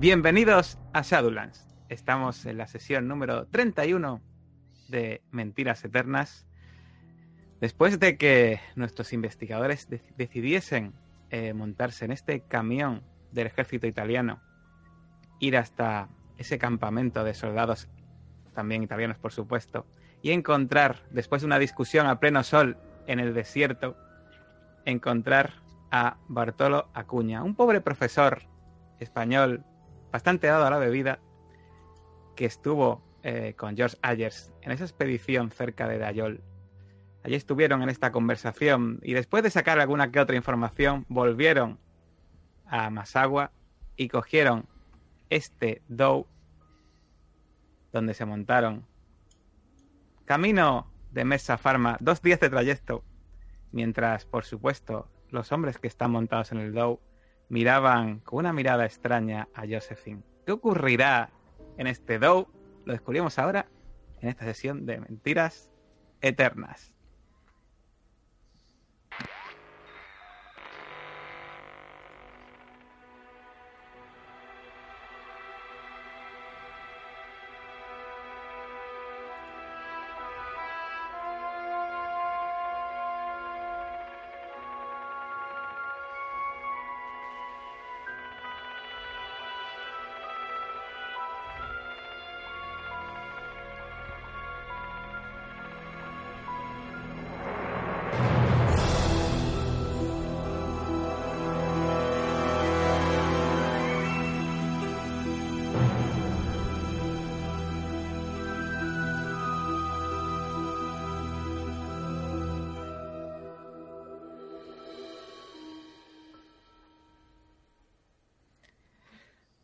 Bienvenidos a Shadowlands. Estamos en la sesión número 31 de Mentiras Eternas. Después de que nuestros investigadores de decidiesen eh, montarse en este camión del ejército italiano, ir hasta ese campamento de soldados, también italianos por supuesto, y encontrar, después de una discusión a pleno sol en el desierto, encontrar a Bartolo Acuña, un pobre profesor español bastante dado a la bebida, que estuvo eh, con George Ayers en esa expedición cerca de Dayol. Allí estuvieron en esta conversación y después de sacar alguna que otra información, volvieron a Masagua y cogieron este Dow donde se montaron. Camino de Mesa Farma, dos días de trayecto, mientras, por supuesto, los hombres que están montados en el Dow miraban con una mirada extraña a Josephine. ¿Qué ocurrirá en este Dow? Lo descubrimos ahora en esta sesión de Mentiras Eternas.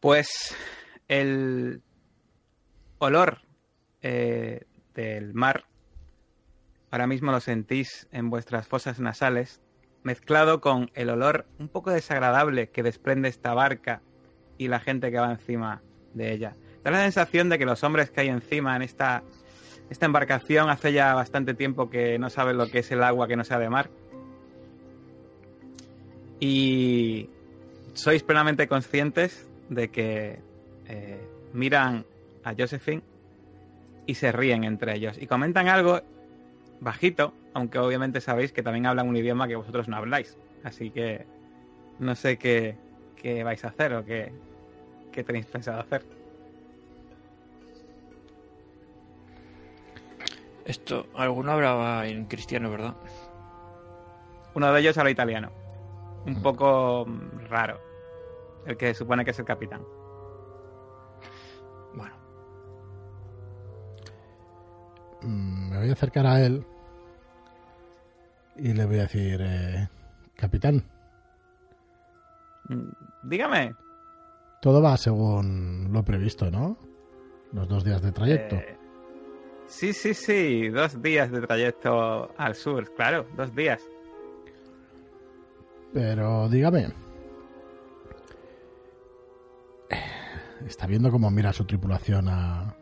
Pues el olor eh, del mar ahora mismo lo sentís en vuestras fosas nasales, mezclado con el olor un poco desagradable que desprende esta barca y la gente que va encima de ella. Da la sensación de que los hombres que hay encima en esta, esta embarcación hace ya bastante tiempo que no saben lo que es el agua que no sea de mar. Y sois plenamente conscientes de que eh, miran a Josephine y se ríen entre ellos y comentan algo bajito, aunque obviamente sabéis que también hablan un idioma que vosotros no habláis. Así que no sé qué, qué vais a hacer o qué, qué tenéis pensado hacer. Esto, alguno hablaba en cristiano, ¿verdad? Uno de ellos habla italiano. Un poco raro. El que supone que es el capitán. Bueno, Mm, Me voy a acercar a él y le voy a decir, eh, capitán, Mm, Dígame. todo va según lo previsto, ¿no? Los dos días de trayecto. Eh, sí, sí, sí. Dos días de trayecto al sur. Claro, dos días. Pero dígame, ¿está viendo cómo mira su tripulación a,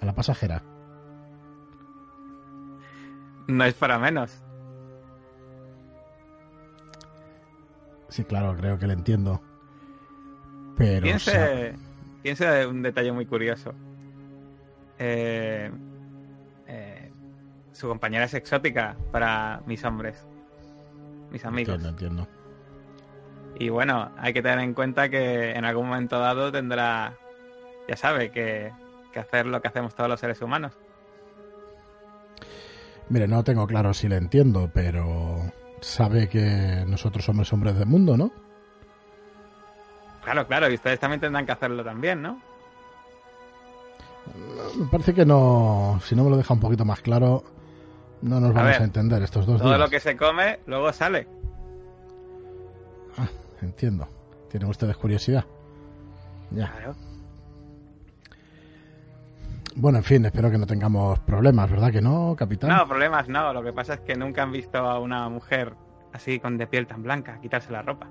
a la pasajera? No es para menos. Sí, claro, creo que le entiendo. Pero... o sea, Piense, piense un detalle muy curioso. Eh, eh, su compañera es exótica para mis hombres, mis amigos. entiendo, entiendo. Y bueno, hay que tener en cuenta que en algún momento dado tendrá, ya sabe, que, que hacer lo que hacemos todos los seres humanos. Mire, no tengo claro si le entiendo, pero sabe que nosotros somos hombres del mundo, ¿no? Claro, claro, y ustedes también tendrán que hacerlo también, ¿no? Me parece que no, si no me lo deja un poquito más claro, no nos A vamos a, entender estos dos Todo días. lo que se come luego sale. Ah, entiendo. Tienen ustedes curiosidad. Ya. Claro. Bueno, en fin, espero que no tengamos problemas, ¿verdad que no, capitán? No, problemas no. Lo que pasa es que nunca han visto a una mujer así con de piel tan blanca quitarse la ropa.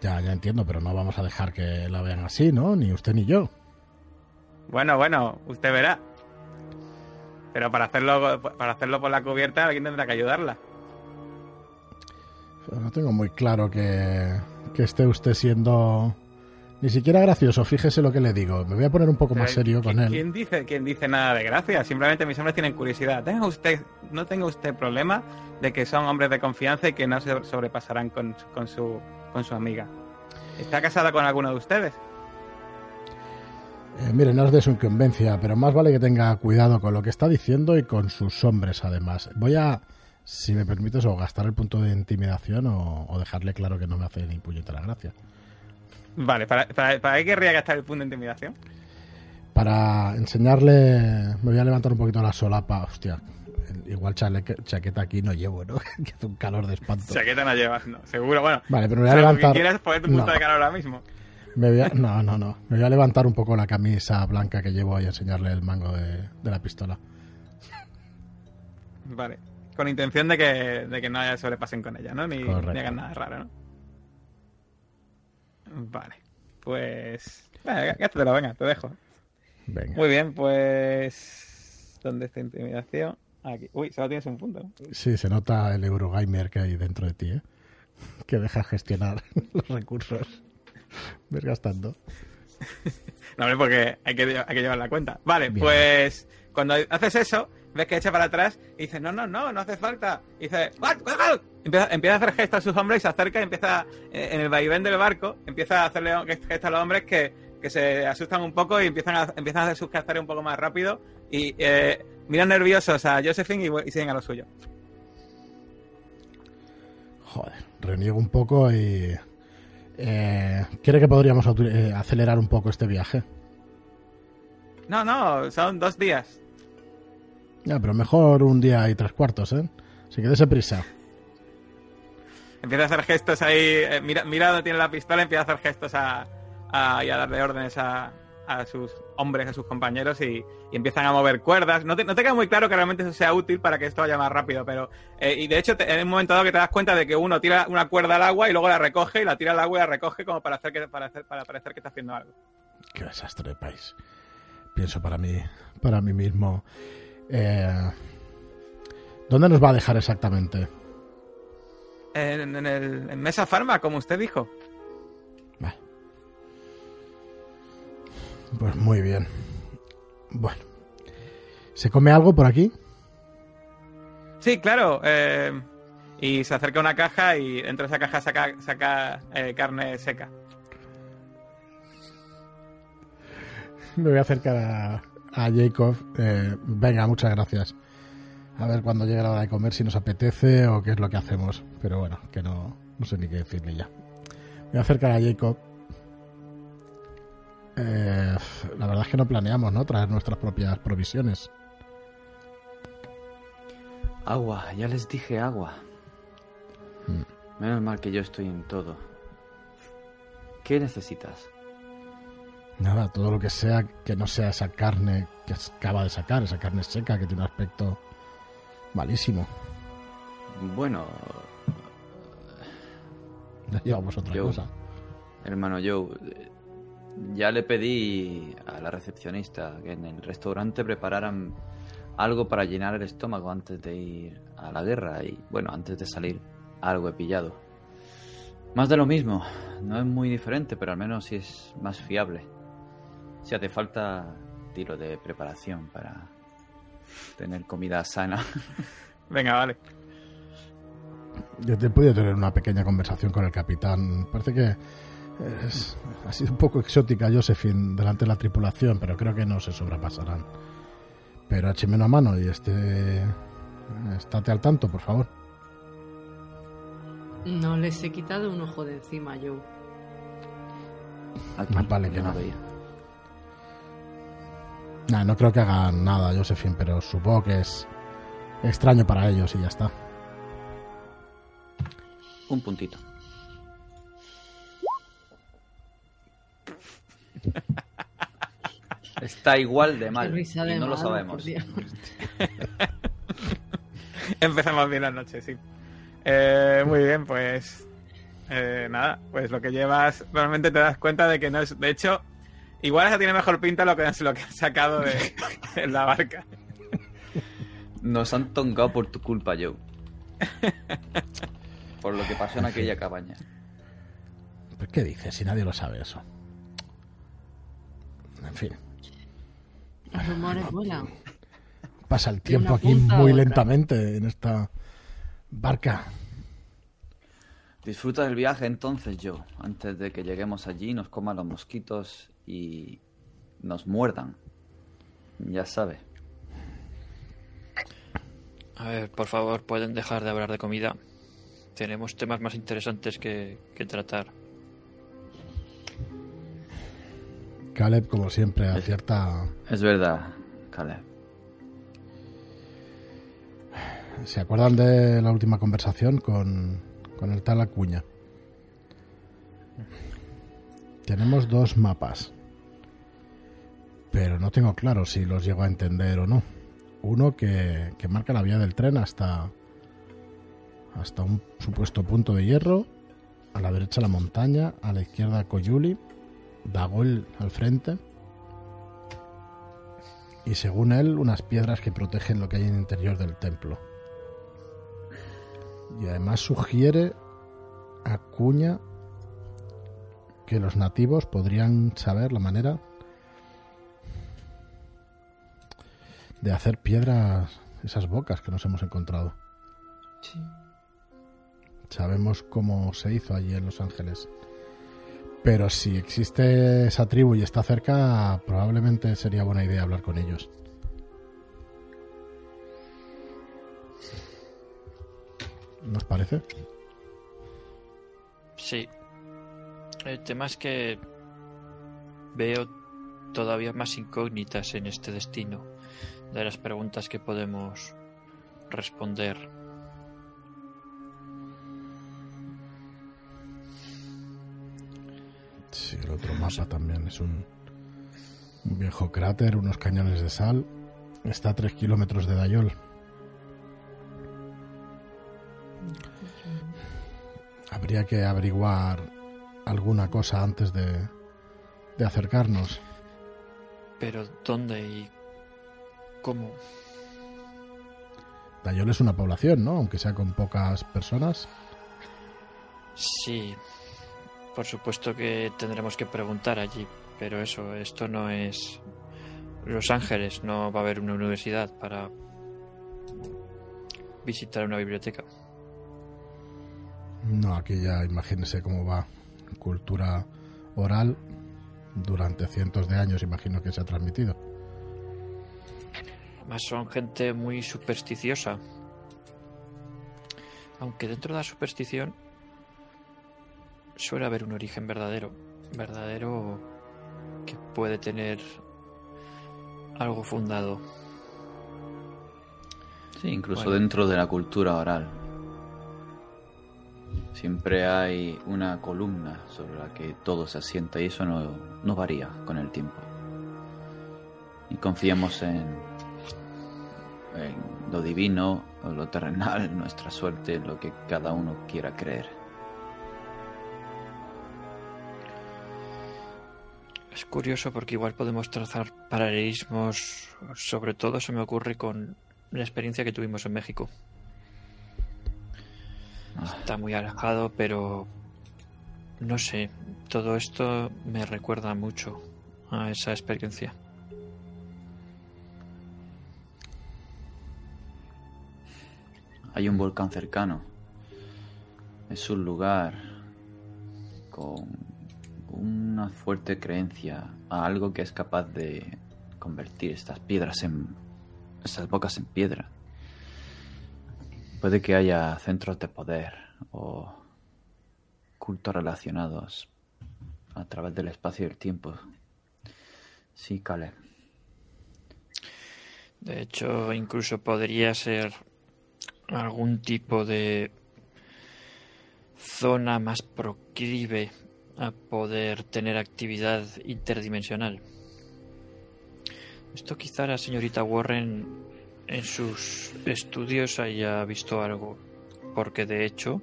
Ya, ya entiendo, pero no vamos a dejar que la vean así, ¿no? Ni usted ni yo. Bueno, bueno, usted verá. Pero para hacerlo, para hacerlo por la cubierta alguien tendrá que ayudarla. No tengo muy claro que, que esté usted siendo ni siquiera gracioso, fíjese lo que le digo. Me voy a poner un poco más Eh, serio ¿quién- con él. ¿Quién dice, quién dice nada de gracia? Simplemente mis hombres tienen curiosidad. Tenga usted, no tenga usted problema de que son hombres de confianza y que no se sobrepasarán con, su- con, su, con su amiga. ¿Está casada con alguno de ustedes? Eh, mire, no es de su incumbencia, pero más vale que tenga cuidado con lo que está diciendo y con sus hombres, además. Voy a, si me permites, o gastar el punto de intimidación o, o dejarle claro que no me hace ni puñetera gracia. Vale, ¿para, para, para qué querría gastar el punto de intimidación? Para enseñarle, me voy a levantar un poquito la solapa. Hostia, igual chaqueta aquí no llevo, ¿no? que hace un calor de espanto. Chaqueta no llevas, no, seguro. Bueno, Vale, pero me voy a levantar. quieras poner tu punto No. de calor ahora mismo. Me voy a- no, no, no. Me voy a levantar un poco la camisa blanca que llevo y enseñarle el mango de, de la pistola. Vale. Con intención de que, de que no haya sobrepasen con ella, ¿no? Ni, hagan nada raro, ¿no? Vale. Pues. Venga, gástatelo, venga, te dejo. Venga. Muy bien, pues. ¿Dónde está intimidación? Aquí. Uy, solo tienes un punto. ¿no? Sí, se nota el Eurogamer que hay dentro de ti, ¿eh? Que deja gestionar los recursos. Ves gastando. No, hombre, porque hay que, hay que llevar la cuenta. Vale, Bien. pues. Cuando haces eso, ves que echa para atrás y dice: No, no, no, no hace falta. Y dice: "What? What? What?". Empieza, empieza a hacer gestos a sus hombres y se acerca y empieza. eh, En el vaivén del barco, empieza a hacerle gestos a los hombres que, que se asustan un poco y empiezan a, empiezan a hacer sus quehaceres un poco más rápido. Y eh, miran nerviosos a Josephine y, y siguen a lo suyo. Joder, reniego un poco y... Eh, ¿Quiere que podríamos eh, acelerar un poco este viaje? No, no, son dos días. Ya, pero mejor un día y tres cuartos, ¿eh? Así que dése prisa. Empieza a hacer gestos ahí, eh, mira, mira dónde tiene la pistola, empieza a hacer gestos a, a- y a darle órdenes a, a sus hombres, a sus compañeros y, y empiezan a mover cuerdas. No te, no te queda muy claro que realmente eso sea útil para que esto vaya más rápido, pero... eh, y de hecho, te- en un momento dado que te das cuenta de que uno tira una cuerda al agua y luego la recoge y la tira al agua y la recoge como para hacer que para, hacer, para parecer que está haciendo algo. Qué desastre de país. Pienso para mí, para mí mismo. Eh, ¿Dónde nos va a dejar exactamente? En, en el, en Mesa Farma, como usted dijo. Vale. Pues muy bien. Bueno. ¿Se come algo por aquí? Sí, claro. eh, y se acerca una caja y dentro de esa caja saca, saca eh, carne seca. Me voy a acercar a, a Jacob. Eh, venga, muchas gracias. A ver cuando llegue la hora de comer si nos apetece o qué es lo que hacemos. Pero bueno, que no, no sé ni qué decirle ya. Me voy a acercar a Jacob. Eh, la verdad es que no planeamos, ¿no? Traer nuestras propias provisiones. Agua, ya les dije agua. Mm. Menos mal que yo estoy en todo. ¿Qué necesitas? Nada, todo lo que sea que no sea esa carne que acaba de sacar, esa carne seca que tiene un aspecto malísimo. Bueno, Ya llevamos otra cosa. hermano Joe, ya le pedí a la recepcionista que en el restaurante prepararan algo para llenar el estómago antes de ir a la guerra y, bueno, antes de salir, algo he pillado. Más de lo mismo, no es muy diferente, pero al menos sí es más fiable. Si hace falta, tiro de preparación para tener comida sana. Venga, vale. Yo he podido tener una pequeña conversación con el capitán. Parece que es- ha sido un poco exótica Josephine delante de la tripulación, pero creo que no se sobrepasarán. Pero écheme una mano y este... Estate al tanto, por favor. No les he quitado un ojo de encima, Joe. Aquí, Más vale que no. veía. Nah, no creo que hagan nada, Josephine, pero supongo que es extraño para ellos y ya está. Un puntito. Está igual de mal. Y no lo sabemos. Empezamos bien la noche, sí. Eh, muy bien, pues. eh, nada, pues lo que llevas, realmente te das cuenta de que no es. De hecho, igual esa tiene mejor pinta lo que, lo que has sacado de, de la barca. Nos han tongado por tu culpa, Joe. Por lo que pasó en aquella cabaña. ¿Pero ¿Qué dices si nadie lo sabe eso? En fin, Los rumores vuelan. pasa el tiempo aquí muy lentamente en esta barca. Disfruta del viaje entonces, yo, antes de que lleguemos allí, nos coman los mosquitos y nos muerdan. Ya sabe. A ver, por favor, pueden dejar de hablar de comida. Tenemos temas más interesantes que, que tratar. Caleb, como siempre, acierta. Es verdad, Caleb. ¿Se acuerdan de la última conversación con, con el tal Acuña? Tenemos dos mapas. Pero no tengo claro si los llego a entender o no. Uno que, que marca la vía del tren hasta, hasta un supuesto punto de hierro. A la derecha la montaña, a la izquierda Coyuli, Dagol al frente. Y según él, unas piedras que protegen lo que hay en el interior del templo. Y además sugiere Acuña que los nativos podrían saber la manera de hacer piedras, esas bocas que nos hemos encontrado. Sí. Sabemos cómo se hizo allí en Los Ángeles. Pero si existe esa tribu y está cerca, probablemente sería buena idea hablar con ellos. ¿Nos parece? Sí. El tema es que veo todavía más incógnitas en este destino de las preguntas que podemos responder. Sí, el otro mapa también es un, un viejo cráter, unos cañones de sal. Está a tres kilómetros de Dayol. Habría que averiguar alguna cosa antes de, de acercarnos. Pero ¿dónde y cómo? Dayol es una población, ¿no? Aunque sea con pocas personas. Sí, por supuesto que tendremos que preguntar allí, pero eso, esto no es Los Ángeles, no va a haber una universidad para visitar una biblioteca. No, aquí ya imagínese cómo va. Cultura oral durante cientos de años, imagino que se ha transmitido. Además son gente muy supersticiosa. Aunque dentro de la superstición suele haber un origen verdadero. Verdadero que puede tener algo fundado. Sí, incluso Bueno. dentro de la cultura oral. Siempre hay una columna sobre la que todo se asienta y eso no, no varía con el tiempo. Y confiemos en, en lo divino o lo terrenal, nuestra suerte, lo que cada uno quiera creer. Es curioso porque igual podemos trazar paralelismos, sobre todo se me ocurre con la experiencia que tuvimos en México. Está muy alejado, pero no sé, todo esto me recuerda mucho a esa experiencia. Hay un volcán cercano. Es un lugar con una fuerte creencia a algo que es capaz de convertir estas piedras en... estas bocas en piedra. Puede que haya centros de poder o cultos relacionados a través del espacio y el tiempo. Sí, Caleb. De hecho, incluso podría ser algún tipo de zona más proclive a poder tener actividad interdimensional. Esto quizá la señorita Warren en sus estudios haya visto algo, porque de hecho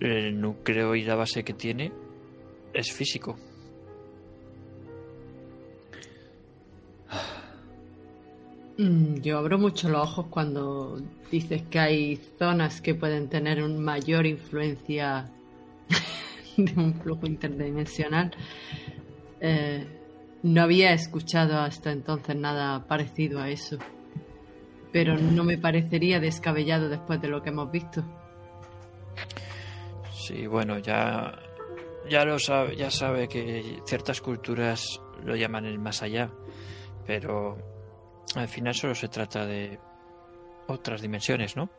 el núcleo y la base que tiene es físico. Yo abro mucho los ojos cuando dices que hay zonas que pueden tener una mayor influencia de un flujo interdimensional. Eh, no había escuchado hasta entonces nada parecido a eso. Pero no me parecería descabellado después de lo que hemos visto. Sí, bueno, ya, ya lo sabe, ya sabe que ciertas culturas lo llaman el más allá, pero al final solo se trata de otras dimensiones, ¿no?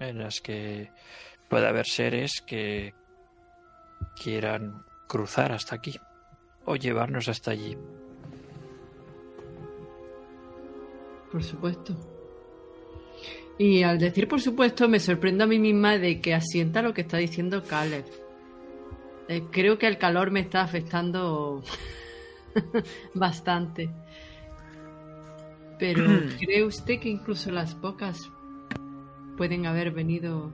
En las que puede haber seres que quieran cruzar hasta aquí o llevarnos hasta allí. Por supuesto. Y al decir por supuesto, me sorprendo a mí misma de que asienta lo que está diciendo Caleb. Eh, creo que el calor me está afectando bastante. Pero ¿cree usted que incluso las pocas pueden haber venido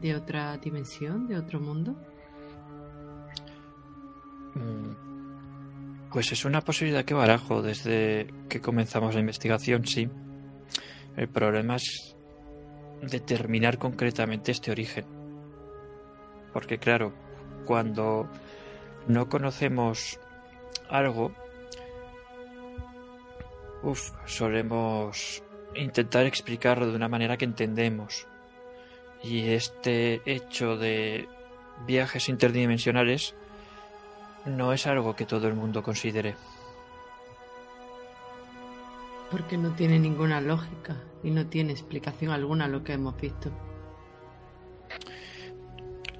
de otra dimensión, de otro mundo? Mm, Pues es una posibilidad que barajo desde que comenzamos la investigación, sí. El problema es determinar concretamente este origen. Porque claro, cuando no conocemos algo, uf, solemos intentar explicarlo de una manera que entendemos. Y este hecho de viajes interdimensionales no es algo que todo el mundo considere. Porque no tiene ninguna lógica y no tiene explicación alguna lo que hemos visto.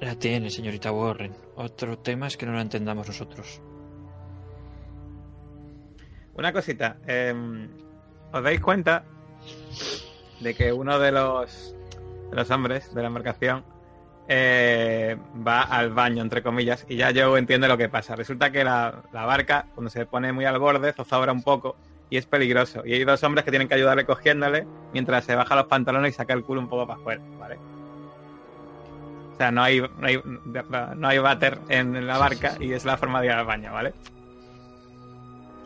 La tiene, señorita Warren. Otro tema es que no lo entendamos nosotros. Una cosita. em, ¿Os dais cuenta de que uno de los, los hombres de la embarcación eh, va al baño, entre comillas, y ya yo entiendo lo que pasa? Resulta que la, la barca, cuando se pone muy al borde, zozobra un poco y es peligroso. Y hay dos hombres que tienen que ayudarle cogiéndole mientras se baja los pantalones y saca el culo un poco para afuera, ¿vale? O sea, no hay, no hay, no hay váter en la barca y es la forma de ir al baño, ¿vale?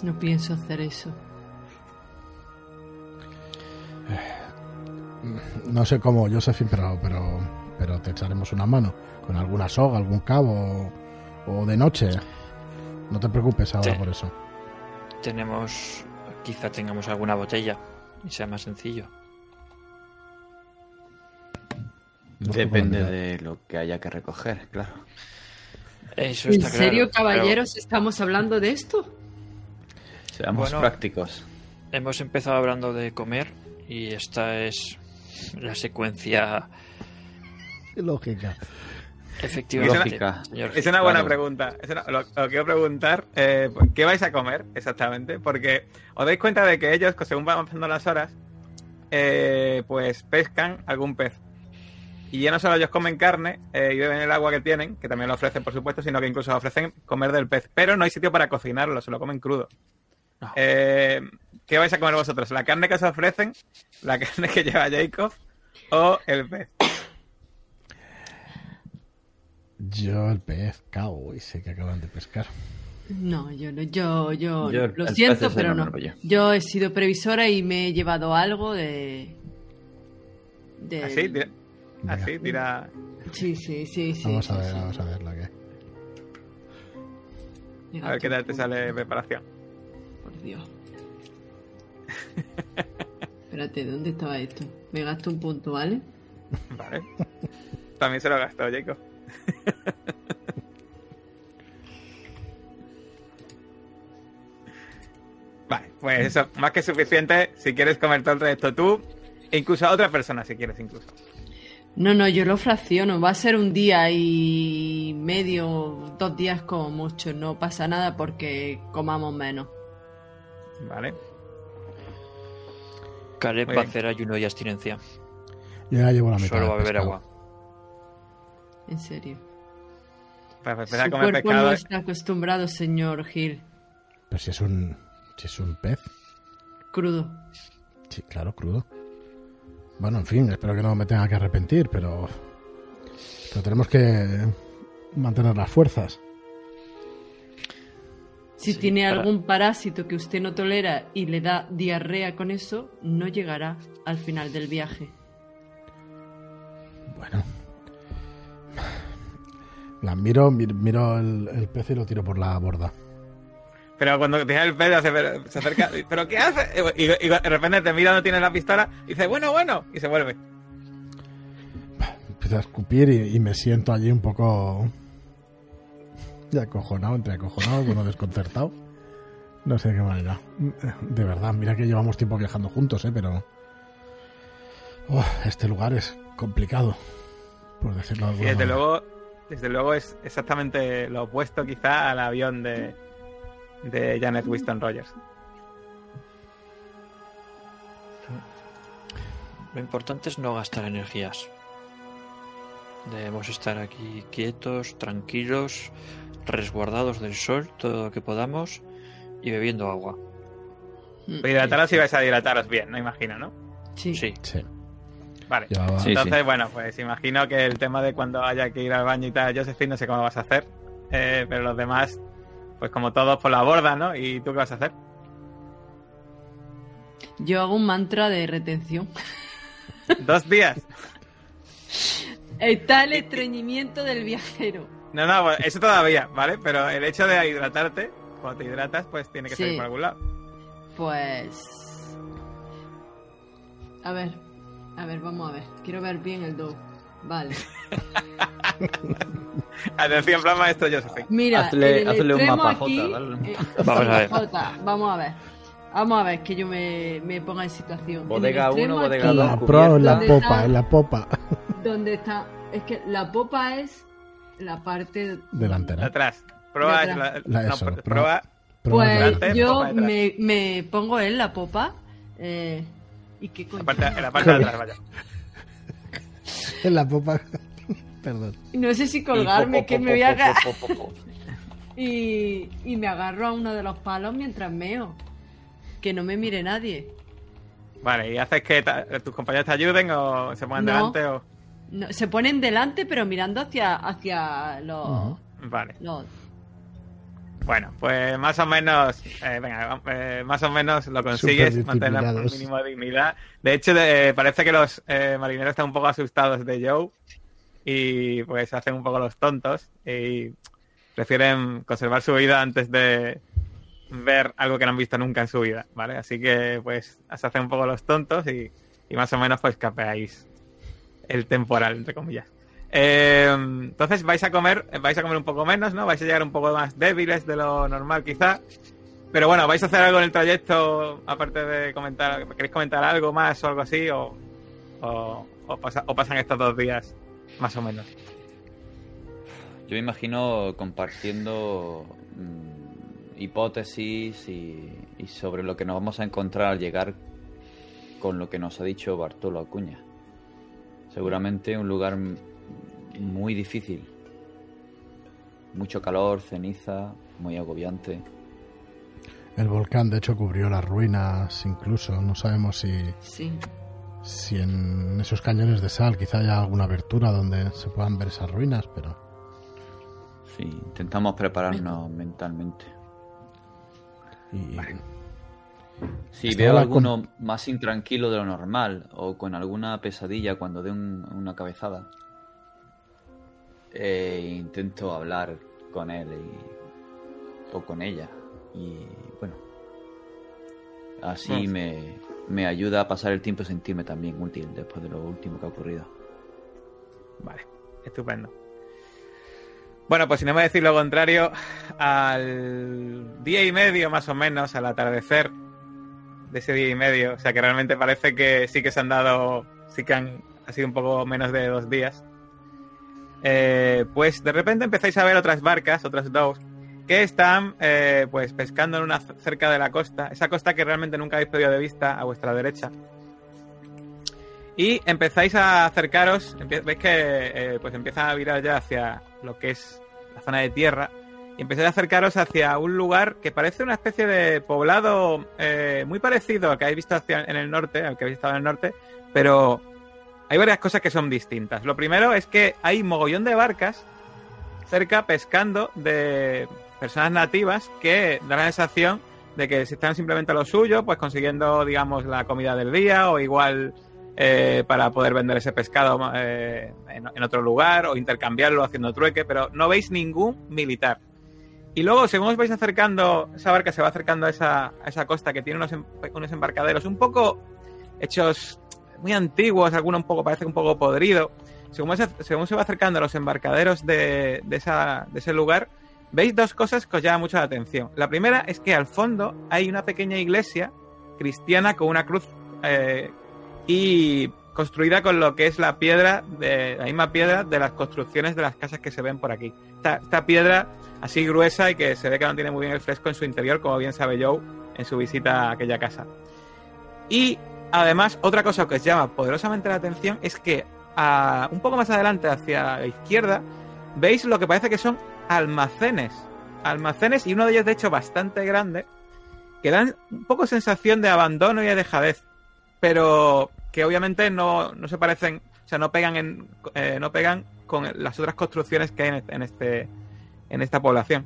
No pienso hacer eso. No sé cómo, Josephine, pero, pero, pero te echaremos una mano. Con alguna soga, algún cabo o, o de noche. No te preocupes ahora Sí. por eso. Tenemos, quizá tengamos alguna botella y sea más sencillo. Depende de lo que haya que recoger, claro. Eso ¿En está serio, claro, pero caballeros, estamos hablando de esto? Seamos Bueno. prácticos. Hemos empezado hablando de comer y esta es la secuencia Lógica. efectivamente. Lógica. señor. Es una buena Claro. pregunta. Es una- lo, lo quiero preguntar, eh, ¿qué vais a comer exactamente? Porque os dais cuenta de que ellos, que según van pasando las horas, eh, pues pescan algún pez. Y ya no solo ellos comen carne eh, y beben el agua que tienen, que también lo ofrecen, por supuesto, sino que incluso ofrecen comer del pez. Pero no hay sitio para cocinarlo, se lo comen crudo. No. Eh, ¿Qué vais a comer vosotros? ¿La carne que os ofrecen? ¿La carne que lleva Jacob? ¿O el pez? Yo el pez, cago, y sé que acaban de pescar. No, yo no, yo, yo, Yo, lo siento, pero no. Yo he sido previsora y me he llevado algo de. de Así, tira, así, tira. Sí, sí, sí, sí. vamos a ver, sí. vamos a ver la que. A ver qué tal te sale preparación. Dios. Espérate, ¿dónde estaba esto? Me gasto un punto, ¿vale? Vale. También se lo gastó Jacob. vale, pues eso, más que suficiente si quieres comer todo el resto tú, e incluso a otra persona si quieres incluso. No, no, yo lo fracciono. Va a ser un día y medio, dos días como mucho. No pasa nada porque comamos menos. Vale. Caleb va a hacer ayuno y abstinencia. Yo ya llevo la mitad. Solo va a beber agua. En serio. Para empezar a Su comer cuerpo pescado. no está acostumbrado, señor Gil. Pero si es un, si es un pez. Crudo. Sí, claro, crudo. Bueno, en fin, espero que no me tenga que arrepentir, pero. Pero tenemos que mantener las fuerzas. Si Sí, tiene para- algún parásito que usted no tolera y le da diarrea con eso, no llegará al final del viaje. Bueno. La miro, mir- miro el, el pez y lo tiro por la borda. Pero cuando tiene el pez hace- pero- se acerca, ¿pero qué hace? Y, de repente te mira, no tiene la pistola, y dice, bueno, bueno, y se vuelve. Empiezo a escupir y, y me siento allí un poco. Ya acojonado, entre acojonado, bueno, desconcertado. No sé de qué manera. De verdad, mira que llevamos tiempo viajando juntos, ¿eh? Pero. Uf, este lugar es complicado, por decirlo de Y alguna desde manera. luego, desde luego es exactamente lo opuesto quizá al avión de, de Janet Winston Rogers. Lo importante es no gastar energías. Debemos estar aquí quietos, tranquilos, resguardados del sol todo lo que podamos y bebiendo agua. Mm, hidrataros y vais a hidrataros bien, no imagino, ¿no? Sí. Sí. Sí. Vale. Sí. Entonces, bueno, pues imagino que el tema de cuando haya que ir al baño y tal, Josephine, no sé cómo vas a hacer. eh, pero los demás, pues como todos por la borda, ¿no? ¿Y tú qué vas a hacer? Yo hago un mantra de retención. Dos días. Está el estreñimiento del viajero. No, no, eso todavía, ¿vale? Pero el hecho de hidratarte, cuando te hidratas, pues tiene que Sí. salir por algún lado. Pues. A ver, a ver, vamos a ver. Quiero ver bien el dog. Vale. Atención, plan maestro Josephine. Mira, Hazle- hazle un mapa aquí, dale. eh, Vamos a ver. Vamos a ver. Vamos a ver que yo me, me ponga en situación. Bodega extremo uno, bodega aquí, dos. La pro en la ¿Dónde popa, en la popa Donde está. Es que la popa es la parte. delantera. Atrás. Prueba, De atrás. la- La- no, eso, prueba, prueba. Pues yo me, me pongo en la popa. Eh, ¿Y qué coño? la parte, en la parte de atrás, vaya. en la popa. Perdón. No sé si colgarme, que me voy a agarrar. Y, y me agarro a uno de los palos mientras meo. Que no me mire nadie. Vale, ¿y haces que tus compañeros te ayuden o se pongan No. delante o...? No, se ponen delante, pero mirando hacia, hacia los. Vale. los- Bueno, pues más o menos, eh, venga, eh, más o menos lo consigues, mantener mínimo de dignidad. De hecho, de- parece que los eh, marineros están un poco asustados de Joe y pues hacen un poco los tontos y prefieren conservar su vida antes de ver algo que no han visto nunca en su vida, ¿vale? Así que pues se hacen un poco los tontos y, y más o menos pues capeáis el temporal, entre comillas. Eh, entonces vais a comer, vais a comer un poco menos, ¿no? Vais a llegar un poco más débiles de lo normal quizá. Pero bueno, ¿vais a hacer algo en el trayecto aparte de comentar? ¿Queréis comentar algo más o algo así? ¿O, o, o pasa- o pasan estos dos días más o menos? Yo me imagino compartiendo mm, hipótesis y, y sobre lo que nos vamos a encontrar al llegar con lo que nos ha dicho Bartolo Acuña. Seguramente un lugar m- muy difícil. Mucho calor, ceniza, muy agobiante. El volcán, de hecho, cubrió las ruinas incluso. No sabemos si, Sí. si en esos cañones de sal quizá haya alguna abertura donde se puedan ver esas ruinas, pero Sí, intentamos prepararnos mentalmente. y- Si Estaba veo la alguno más intranquilo de lo normal o con alguna pesadilla cuando dé un- una cabezada, eh, intento hablar con él y- o con ella. Y bueno, así me, me ayuda a pasar el tiempo y sentirme también útil después de lo último que ha ocurrido. Vale, estupendo. Bueno, pues si no me decís lo contrario, al día y medio más o menos, al atardecer de ese día y medio, o sea que realmente parece que sí que se han dado, sí que han, ha sido un poco menos de dos días, eh, pues de repente empezáis a ver otras barcas, otras dos, que están eh, pues pescando en una cerca de la costa, esa costa que realmente nunca habéis perdido de vista a vuestra derecha. Y empezáis a acercaros, veis que eh, pues empieza a virar ya hacia lo que es la zona de tierra, y empezáis a acercaros hacia un lugar que parece una especie de poblado eh, muy parecido al que habéis visto hacia, en el norte, al que habéis estado en el norte, pero hay varias cosas que son distintas. Lo primero es que hay mogollón de barcas cerca pescando de personas nativas que dan la sensación de que si están simplemente a lo suyo, pues consiguiendo, digamos, la comida del día o igual eh, para poder vender ese pescado eh, en otro lugar o intercambiarlo haciendo trueque, pero no veis ningún militar. Y luego, según os vais acercando, esa barca se va acercando a esa, a esa costa que tiene unos, em- unos embarcaderos un poco hechos muy antiguos, alguno un poco, parece un poco podrido. Según, se- según se va acercando a los embarcaderos de, de esa, de ese lugar, veis dos cosas que os llaman mucho la atención. La primera es que al fondo hay una pequeña iglesia cristiana con una cruz eh, y construida con lo que es la piedra, de, la misma piedra de las construcciones de las casas que se ven por aquí. Esta, esta piedra así gruesa y que se ve que no tiene muy bien el fresco en su interior, como bien sabe Joe en su visita a aquella casa. Y además, otra cosa que os llama poderosamente la atención es que a- un poco más adelante, hacia la izquierda, veis lo que parece que son almacenes. Almacenes y uno de ellos, de hecho, bastante grande, que dan un poco sensación de abandono y de dejadez, pero que obviamente no, no se parecen, o sea, no pegan, en, eh, no pegan con las otras construcciones que hay en este, en este en esta población.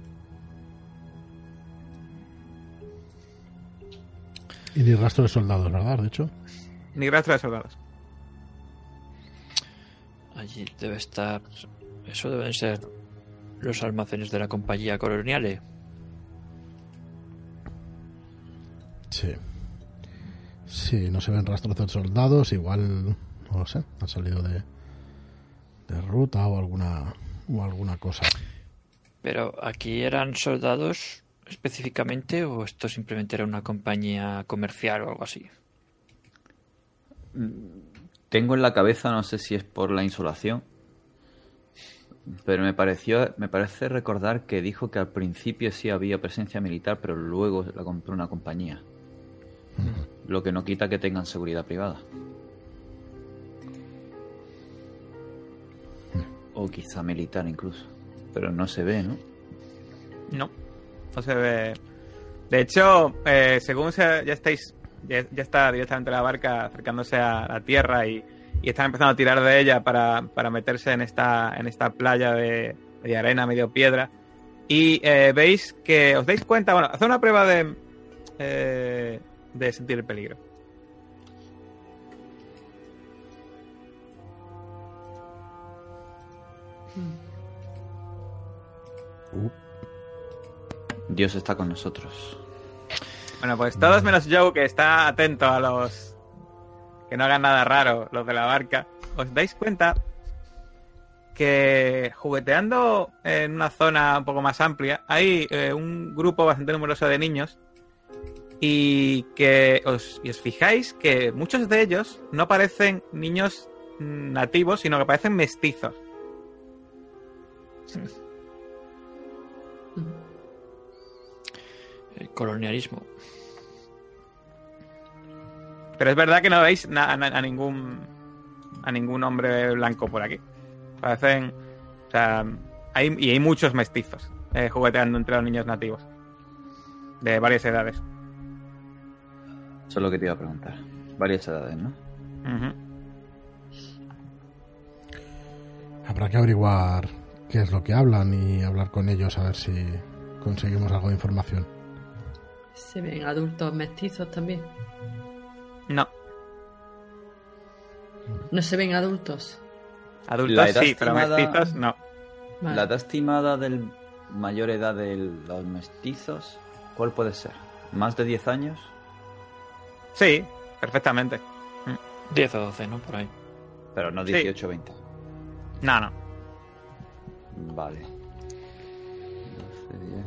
Y ni rastro de soldados, ¿verdad? De hecho. Ni rastro de soldados. Allí debe estar. Eso deben ser los almacenes de la compañía coloniale. Sí. Sí, no se ven rastros de soldados, igual, no lo sé, han salido de, de ruta o alguna, o alguna cosa. Pero aquí eran soldados específicamente o esto simplemente era una compañía comercial o algo así. Tengo en la cabeza, no sé si es por la insolación, pero me pareció, me parece recordar que dijo que al principio sí había presencia militar, pero luego la compró una compañía. Lo que no quita que tengan seguridad privada. O quizá militar incluso. Pero no se ve, ¿no? No, no se ve. De hecho, eh, según se- ya estáis, ya, está directamente la barca acercándose a la tierra y, y están empezando a tirar de ella para, para meterse en esta, en esta playa de, de arena, medio piedra. Y eh, veis que os dais cuenta, bueno, haced una prueba de, eh, de sentir el peligro. Dios está con nosotros. Bueno, pues todos menos Joe, que está atento a los. que no hagan nada raro, los de la barca. Os dais cuenta que jugueteando en una zona un poco más amplia hay eh, un grupo bastante numeroso de niños y que os, os fijáis que muchos de ellos no parecen niños nativos, sino que parecen mestizos. El colonialismo. Pero es verdad que no veis a, a ningún a ningún hombre blanco por aquí. Parecen, o sea, hay y hay muchos mestizos eh, jugueteando entre los niños nativos de varias edades. Eso es lo que te iba a preguntar. Varias edades, ¿no? Ujú. Habrá que averiguar qué es lo que hablan y hablar con ellos a ver si conseguimos algo de información. Se ven adultos mestizos también. No, No se ven adultos. La adultos edad sí, pero estimada- mestizos no. Vale. La edad estimada del mayor edad de los mestizos, ¿cuál puede ser? ¿Más de 10 años? Sí, perfectectamente. 10 o 12, ¿no? Por ahí. Pero no Sí. 18 o 20. No, no. Vale. 12, 10.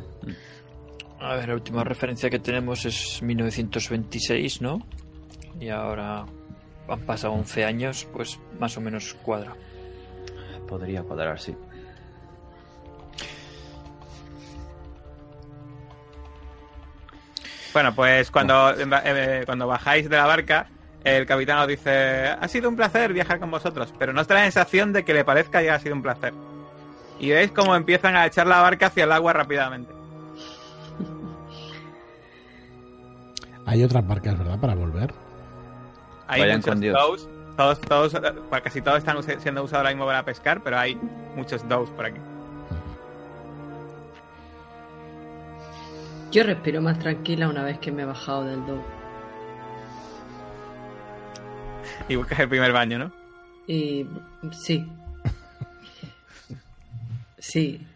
A ver, la última referencia que tenemos es 1926, ¿no? Y ahora han pasado 11 años, pues más o menos cuadra. Podría cuadrar, sí. Bueno, pues cuando, eh, cuando bajáis de la barca, el capitán os dice, ha sido un placer viajar con vosotros, pero no os da la sensación de que le parezca que ha sido un placer. Y veis cómo empiezan a echar la barca hacia el agua rápidamente. Hay otras barcas, ¿verdad? Para volver. Hay Vayan muchos con Dios. dows, todos, todos, casi todos están siendo usados ahora mismo para pescar, pero hay muchos dows por aquí. Yo respiro más tranquila una vez que me he bajado del do. Y buscas el primer baño, ¿no? Y sí. Sí.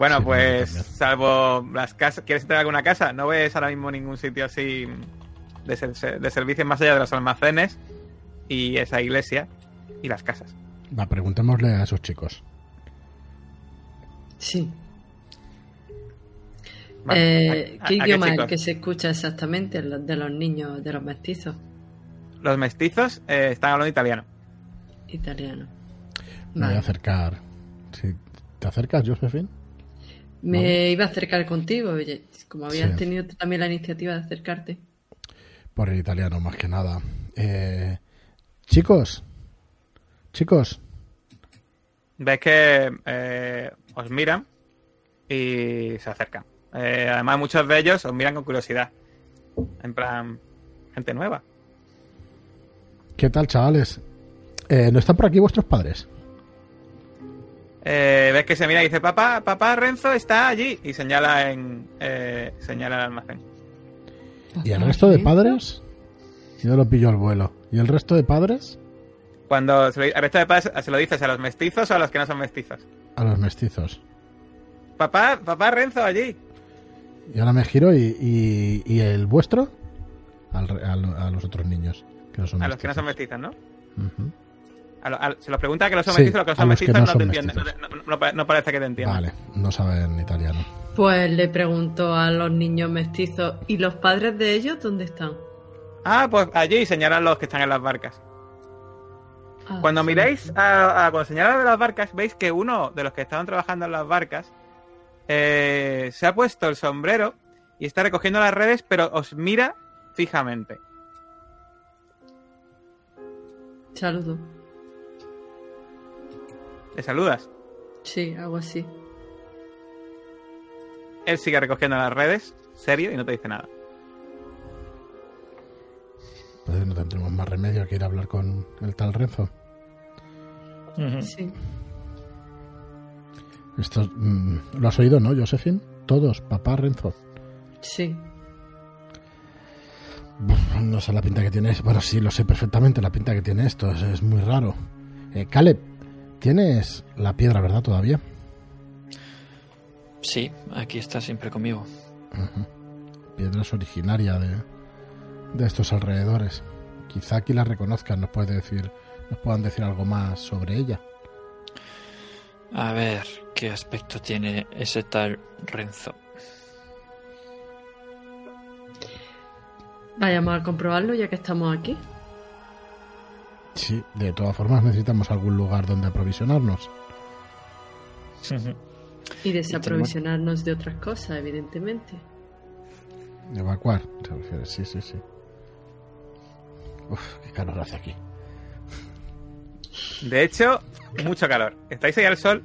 Bueno, Sí, pues salvo las casas, ¿quieres entrar a alguna casa? No ves ahora mismo ningún sitio así de, ser- de servicios más allá de los almacenes y esa iglesia y las casas. Va, preguntémosle a esos chicos. Sí. Vale, Eh, ¿a- a- ¿Qué idioma es el que se escucha exactamente de los niños, de los mestizos? Los mestizos eh, están hablando italiano. Italiano. Me voy a acercar. Si ¿Te acercas, Josephine? Me iba a acercar contigo, oye, como habías Sí. tenido también la iniciativa de acercarte. Por el italiano, más que nada. Eh, chicos. Chicos. Ves que eh, os miran y se acercan. Eh, además, muchos de ellos os miran con curiosidad. En plan, gente nueva. ¿Qué tal, chavales? Eh, ¿No están por aquí vuestros padres? Eh, ves que se mira y dice, papá, papá Renzo está allí. Y señala en eh, señala el almacén. ¿Y el resto de padres? Yo lo pillo al vuelo. ¿Y el resto de padres? Cuando se lo, al resto de padres, se lo dices a los mestizos o a los que no son mestizos. A los mestizos. Papá, papá Renzo allí. Y ahora me giro y, y, y el vuestro al re- a, lo- a los otros niños. Que no son A los que no son mestizos. mestizos, ¿no? Ujú. A lo- a- se los pregunta que los son Sí, mestizos, los que son los que mestizos no no, son te entienden. mestizos. No, no- no pa- no parece que te entiendan. Vale, no saben italiano. Pues le pregunto a los niños mestizos, ¿y los padres de ellos dónde están? Ah, pues allí señalan los que están en las barcas. Ah, Cuando sí. miráis, a, a- cuando señalan de las barcas, veis que uno de los que estaban trabajando en las barcas eh, se ha puesto el sombrero y está recogiendo las redes, pero os mira fijamente. Saludo. Le saludas. Sí, algo así. Él sigue recogiendo las redes, serio, y no te dice nada. Pues no tendremos más remedio que ir a hablar con el tal Renzo. Sí. Esto, mm, ¿Lo has oído, no, Josephine? Todos, papá Renzo. Sí. No sé la pinta que tiene. Bueno, sí, lo sé perfectamente, la pinta que tiene esto. Es, es muy raro. Eh, Caleb, tienes la piedra, ¿verdad, todavía? Sí, aquí está siempre conmigo. Piedra es originaria de, de estos alrededores. Quizá aquí la reconozcan, nos puede decir, nos puedan decir algo más sobre ella. A ver qué aspecto tiene ese tal Renzo. Vayamos a comprobarlo ya que estamos aquí. Sí, de todas formas necesitamos algún lugar donde aprovisionarnos. Y desaprovisionarnos de otras cosas, evidentemente. Evacuar, te refieres, sí, sí, sí. Uf, qué calor hace aquí. De hecho, mucho calor. Estáis ahí al sol.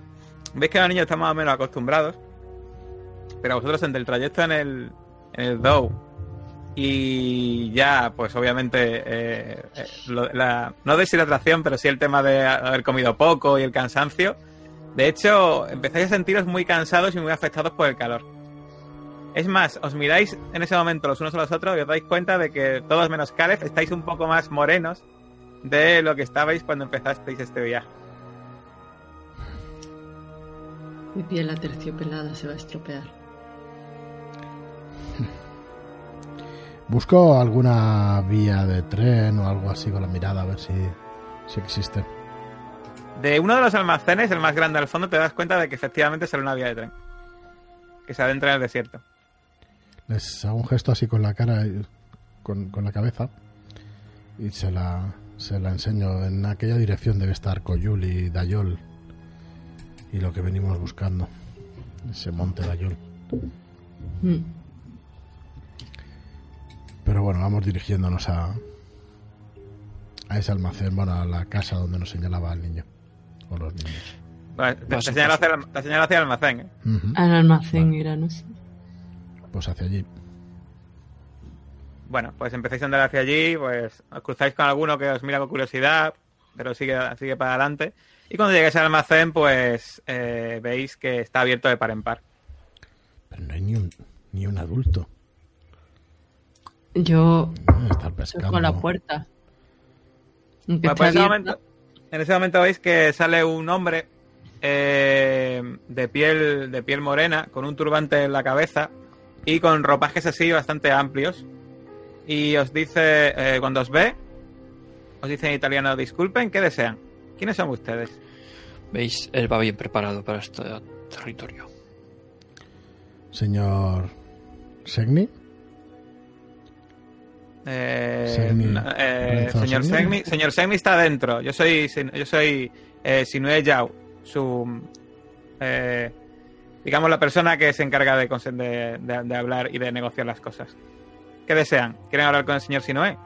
Veis que los niños están más o menos acostumbrados. Pero vosotros entre el trayecto en el, en el Dow y ya, pues obviamente, eh, eh, lo- la- no deshidratación, pero sí el tema de haber comido poco y el cansancio. De hecho, empezáis a sentiros muy cansados y muy afectados por el calor. Es más, os miráis en ese momento los unos a los otros y os dais cuenta de que todos menos Caleb estáis un poco más morenos de lo que estabais cuando empezasteis este viaje. Mi piel aterciopelada se va a estropear. Busco alguna vía de tren o algo así con la mirada a ver si, si existe. De uno de los almacenes, el más grande al fondo, te das cuenta de que efectivamente sale una vía de tren. Que se adentra en el desierto. Les hago un gesto así con la cara, y- con, con la cabeza, y se la, se la enseño. En aquella dirección debe estar Coyul y Dayol, y lo que venimos buscando. Ese monte Dayol. Mm. Pero bueno, vamos dirigiéndonos a, a ese almacén, bueno, a la casa donde nos señalaba el niño, o los niños. Vale, te, te señala hacia el, te señala hacia el almacén. ¿eh? Al almacén Vale. era, no sé. Pues hacia allí. Bueno, pues empezáis a andar hacia allí, pues os cruzáis con alguno que os mira con curiosidad, pero sigue, sigue para adelante. Y cuando llegáis al almacén, pues eh, veis que está abierto de par en par. Pero no hay ni un, ni un adulto. Yo pescando. la puerta. Bueno, pues esté en, ese abierta. momento, en ese momento veis que sale un hombre eh, de piel de piel morena, con un turbante en la cabeza y con ropajes así bastante amplios. Y os dice, eh, cuando os ve, os dice en italiano, disculpen, ¿qué desean? ¿Quiénes son ustedes? Veis, él va bien preparado para este territorio. Señor Segni. Eh, eh, señor Segni está dentro. Yo soy, yo soy eh, Sinue Yao, su, eh, digamos la persona que se encarga de, conse- de, de- de hablar y de negociar las cosas. ¿Qué desean? ¿Quieren hablar con el señor Sinue?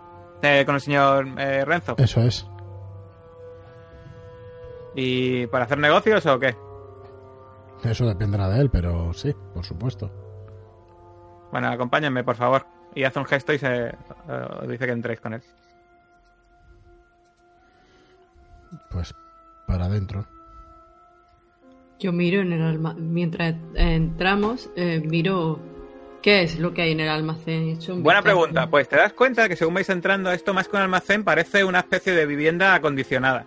Eh, con el señor Renzo. Eso es. ¿Y para hacer negocios o qué? Eso dependerá de él, pero sí, por supuesto. Bueno, acompáñenme, por favor. Y hace un gesto y se os dice que entréis con él. Pues para adentro. Yo miro en el almacén. Mientras entramos, eh, miro qué es lo que hay en el almacén. He hecho un Buena pregunta. Pues te das cuenta que según vais entrando, esto más que un almacén parece una especie de vivienda acondicionada.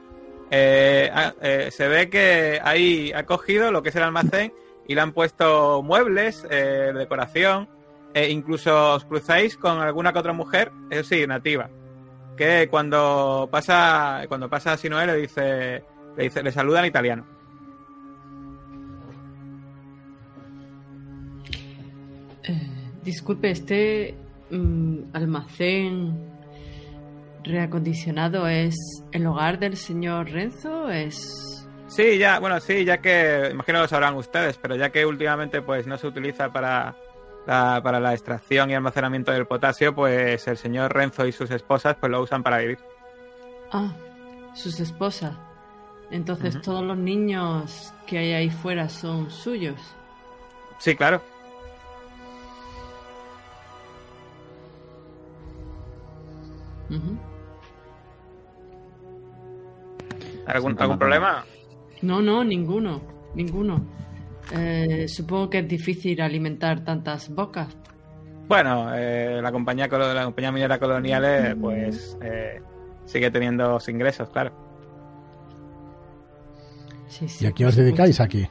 Eh, ah, eh, se ve que ahí ha cogido lo que es el almacén y le han puesto muebles, eh, decoración, e incluso os cruzáis con alguna que otra mujer, eso sí, nativa, que cuando pasa cuando pasa a Sinoé le dice le dice le saluda en italiano. Eh, disculpe, este mm, almacén reacondicionado es el hogar del señor Renzo. Es. Sí, ya, bueno, sí, ya que, imagino lo sabrán ustedes, pero ya que últimamente pues no se utiliza para la, para la extracción y almacenamiento del potasio, pues el señor Renzo y sus esposas pues lo usan para vivir. Ah, sus esposas. Entonces todos los niños que hay ahí fuera son suyos. Sí, claro. ¿Algún, algún problema? No, no, ninguno, ninguno. Eh, supongo que es difícil alimentar tantas bocas. Bueno, eh, la compañía colo- la compañía minera colonial pues eh, sigue teniendo sus ingresos, claro. Sí, sí, ¿Y a qué os dedicáis aquí?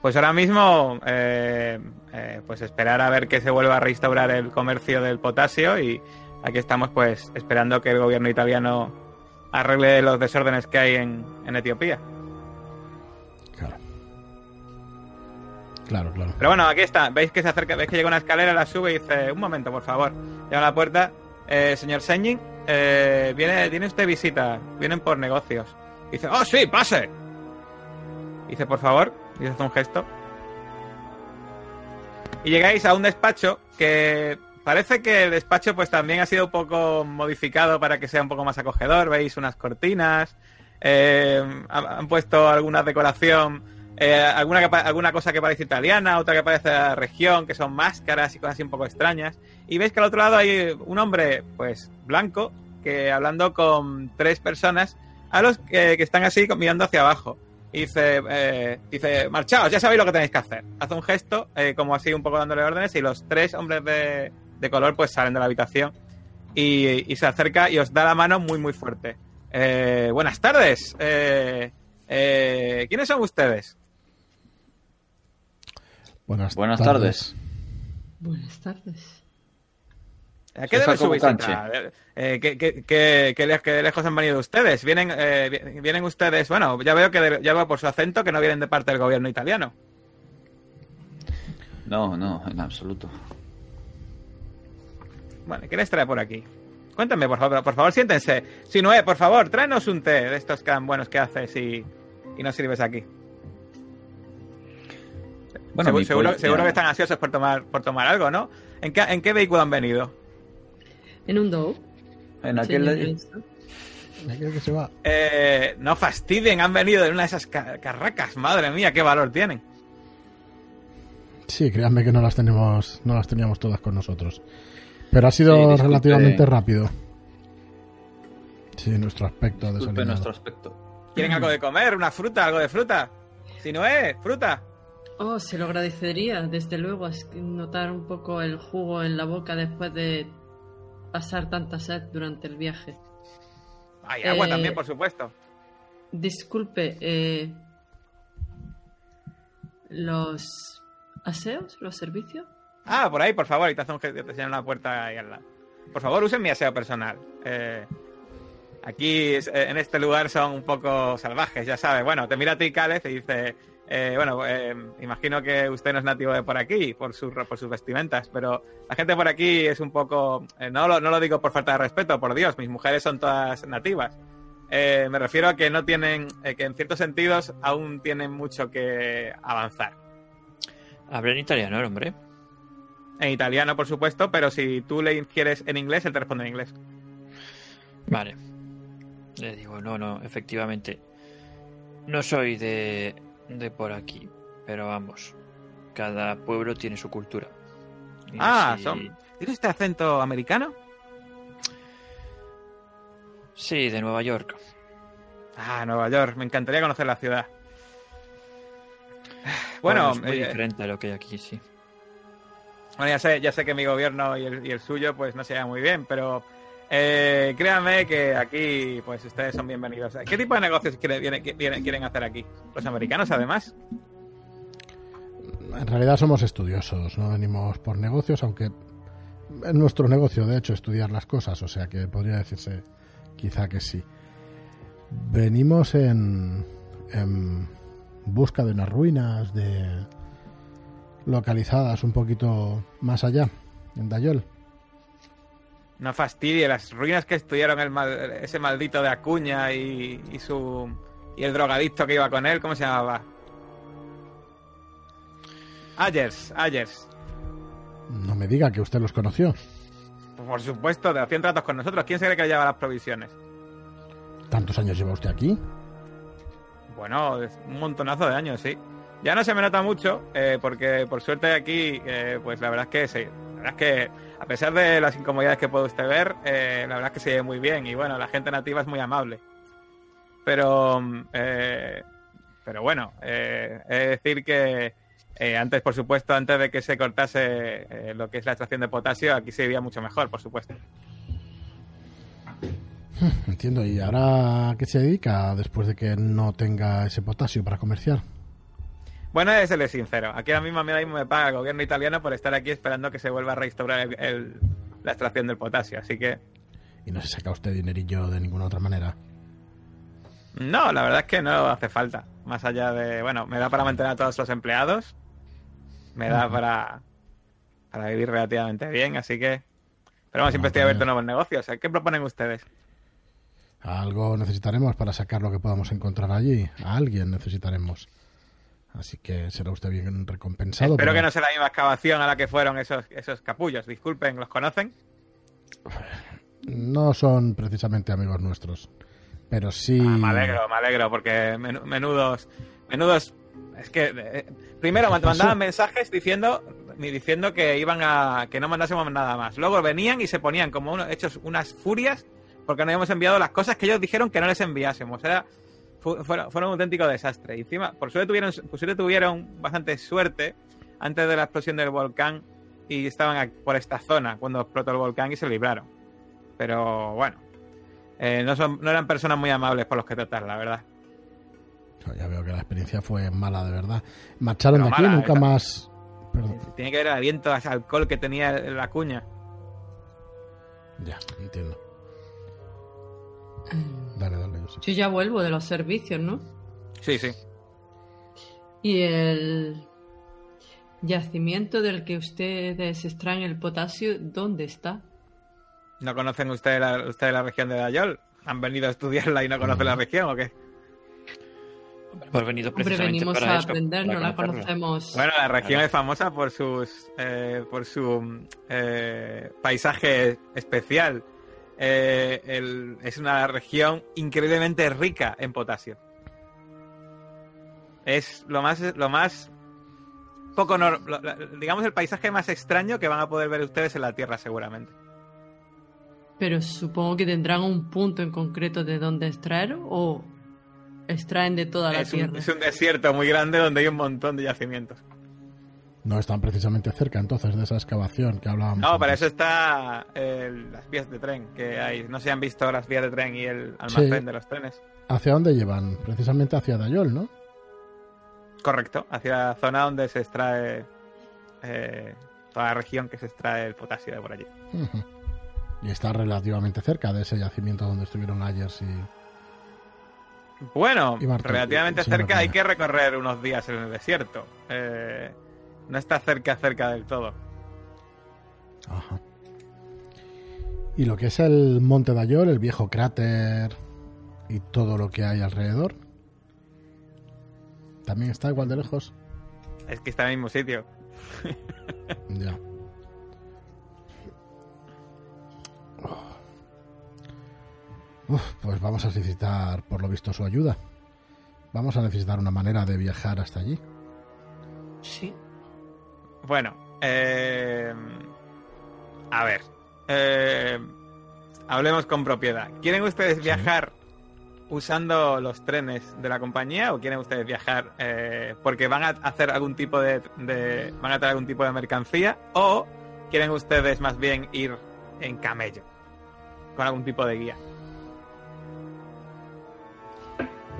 Pues ahora mismo, eh, eh, pues esperar a ver que se vuelva a restaurar el comercio del potasio y aquí estamos pues esperando que el gobierno italiano arregle los desórdenes que hay en, en Etiopía. Claro, claro. Pero bueno, aquí está. Veis que se acerca, veis que llega una escalera, la sube y dice, un momento, por favor. Llama a la puerta. Eh, señor Senjin, eh, viene, tiene usted visita. Vienen por negocios. Dice, oh sí, pase. Dice, por favor. Y hace un gesto. Y llegáis a un despacho que parece que el despacho pues también ha sido un poco modificado para que sea un poco más acogedor. Veis unas cortinas. eh, han, han puesto alguna decoración eh, alguna, alguna cosa que parece italiana, otra que parece región, que son máscaras y cosas así un poco extrañas. Y veis que al otro lado hay un hombre, pues, blanco, que hablando con tres personas, a los que, están así mirando hacia abajo. Y dice, eh, dice, marchaos, ya sabéis lo que tenéis que hacer. Hace un gesto, eh, como así un poco dándole órdenes, y los tres hombres de, de color pues salen de la habitación. Y, y se acerca y os da la mano muy, muy fuerte. Eh, buenas tardes. ¿Quiénes son ustedes? Buenas, Buenas tardes. Buenas tardes. ¿A qué debe su visita? Eh, ¿qué, qué, qué- qué le- qué lejos han venido ustedes? ¿Vienen, eh, vi- vienen ustedes? Bueno, ya veo que de- ya veo por su acento que no vienen de parte del gobierno italiano. No, no, en absoluto. Bueno, ¿qué les trae por aquí? Cuéntame, por favor, por favor, siéntense. Si no, por favor, tráenos un té de estos tan buenos que haces y, y nos sirves aquí. Bueno, seguro, que están ansiosos por tomar, por tomar algo, ¿no? ¿En qué, ¿En qué vehículo han venido? En un Dow. En aquel de- que se va. Eh, no fastidien, han venido en una de esas ca- carracas. Madre mía, qué valor tienen. Sí, créanme que no las tenemos, no las teníamos todas con nosotros. Pero ha sido Sí, relativamente rápido. Sí, nuestro aspecto Disculpe nuestro aspecto. ¿Quieren algo de comer? ¿Una fruta? ¿Algo de fruta? Si no es, fruta. Oh, se lo agradecería, desde luego, es que notar un poco el jugo en la boca después de pasar tanta sed durante el viaje. Hay agua Eh, también, por supuesto. Disculpe, eh, ¿los aseos? ¿Los servicios? Ah, por ahí, por favor, y te hacen un gesto, te una puerta ahí al lado. Por favor, usen mi aseo personal. Eh, aquí, eh, en este lugar, son un poco salvajes, ya sabes. Bueno, te mira a ti, Caleb, y dice... eh, bueno, eh, imagino que usted no es nativo de por aquí, por, sus por sus vestimentas, pero la gente por aquí es un poco... eh, no, lo, no lo digo por falta de respeto, por Dios, mis mujeres son todas nativas. Eh, me refiero a que no tienen, que en ciertos sentidos aún tienen mucho que avanzar. Habla en italiano, el hombre. En italiano, por supuesto, pero si tú le quieres en inglés, él te responde en inglés. Vale. Le digo, no, no, efectivamente. No soy de, de por aquí, pero vamos. Cada pueblo tiene su cultura. Y Ah, si- son. ¿Tiene este acento americano? Sí, de Nueva York. Ah, Nueva York. Me encantaría conocer la ciudad. Bueno, es muy eh, diferente a lo que hay aquí, sí. bueno, ya sé, ya sé que mi gobierno y el, y el suyo, pues no se llevan muy bien, pero eh, créanme que aquí, pues ustedes son bienvenidos. ¿Qué tipo de negocios quieren hacer aquí? Los americanos, además. En realidad somos estudiosos, no venimos por negocios, aunque es nuestro negocio, de hecho, estudiar las cosas, o sea que podría decirse quizá que sí. Venimos en, en busca de unas ruinas de localizadas un poquito más allá, en Dayol. No fastidie, las ruinas que estudiaron el mal- ese maldito de Acuña y, y su y el drogadicto que iba con él, ¿cómo se llamaba? Ayers, Ayers. No me diga que usted los conoció. Por supuesto, de hacían tratos con nosotros. ¿Quién se cree que lleva las provisiones? ¿Tantos años lleva usted aquí? Bueno, un montonazo de años, sí. Ya no se me nota mucho, eh, porque por suerte aquí, eh, pues la verdad es que sí. Verdad es que, a pesar de las incomodidades que puede usted ver, eh, la verdad es que se ve muy bien. Y bueno, la gente nativa es muy amable. Pero, mm, eh, pero bueno, eh, de decir que eh, antes, por supuesto, antes de que se cortase eh, lo que es la extracción de potasio, aquí se vivía mucho mejor, por supuesto. Entiendo. ¿Y ahora qué se dedica después de que no tenga ese potasio para comerciar? Bueno, es serle sincero. Aquí ahora mismo, a mí mismo me paga el gobierno italiano por estar aquí esperando que se vuelva a restaurar el- el- la extracción del potasio. Así que, Y no se saca usted dinerillo de ninguna otra manera. no, la verdad es que no hace falta. Más allá de, bueno, me da para mantener a todos los empleados. Me da para, para vivir relativamente bien. Así que, pero bueno, siempre estoy Mantener. abierto a nuevos negocios. ¿Qué proponen ustedes? Algo necesitaremos para sacar lo que podamos encontrar allí. A alguien necesitaremos. Así que será usted bien recompensado. Espero pero que no sea la misma excavación a la que fueron esos, esos capullos. Disculpen, ¿los conocen? no son precisamente amigos nuestros. Pero sí. Ah, me alegro, me alegro, porque menu- menudos, menudos, es que eh, primero ¿Qué me mandaban mensajes diciendo, ni diciendo que iban a, que no mandásemos nada más. Luego venían y se ponían como unos, hechos unas furias porque no habíamos enviado las cosas que ellos dijeron que no les enviásemos. Era, fueron, fueron un auténtico desastre. Y encima, por suerte tuvieron, por suerte tuvieron bastante suerte antes de la explosión del volcán y estaban por esta zona cuando explotó el volcán y se libraron. Pero bueno, eh, no, son, no eran personas muy amables por los que tratar, la verdad. Ya veo que la experiencia fue mala, de verdad. Marcharon Pero de aquí mala, nunca ¿eh? más. Perdón. Tiene que ver el aliento, ese alcohol que tenía la cuña. Ya, entiendo. Eh, Dale, dale, yo sé. Yo ya vuelvo de los servicios, ¿no? Sí, sí. Y el yacimiento del que ustedes extraen el potasio, ¿dónde está? ¿No conocen ustedes la, ustedes la región de Dayol? ¿Han venido a estudiarla y no conocen la región o qué? Hemos venido Hombre, precisamente venimos para a eso, aprender, para no la conocemos. Bueno, la región Claro. es famosa por sus eh, por su eh, paisaje especial. Eh, el- es una región increíblemente rica en potasio. Es lo más lo más poco lo- la- digamos el paisaje más extraño que van a poder ver ustedes en la Tierra seguramente. Pero supongo que tendrán un punto en concreto de dónde extraer o extraen de toda la Es un, tierra. es un desierto muy grande donde hay un montón de yacimientos. No están precisamente cerca entonces de esa excavación que hablábamos. No, para eso está eh, las vías de tren que hay. No se han visto las vías de tren y el almacén Sí. de los trenes. ¿Hacia dónde llevan? Precisamente hacia Dayol, ¿no? Correcto, hacia la zona donde se extrae eh, toda la región que se extrae el potasio de por allí. Y está relativamente cerca de ese yacimiento donde estuvieron Ayers y... Bueno, Y relativamente cerca hay que recorrer unos días en el desierto. Eh, no está cerca, cerca del todo. Ajá. Y lo que es el Monte Dayol, el viejo cráter y todo lo que hay alrededor. También está igual de lejos. Es que está en el mismo sitio. Ya. Uf, pues vamos a necesitar, por lo visto, su ayuda. Vamos a necesitar una manera de viajar hasta allí. Sí. Bueno, eh, a ver. eh, hablemos con propiedad. ¿Quieren ustedes viajar usando los trenes de la compañía o quieren ustedes viajar eh, porque van a hacer algún tipo de, de- van a traer algún tipo de mercancía o quieren ustedes más bien ir en camello con algún tipo de guía?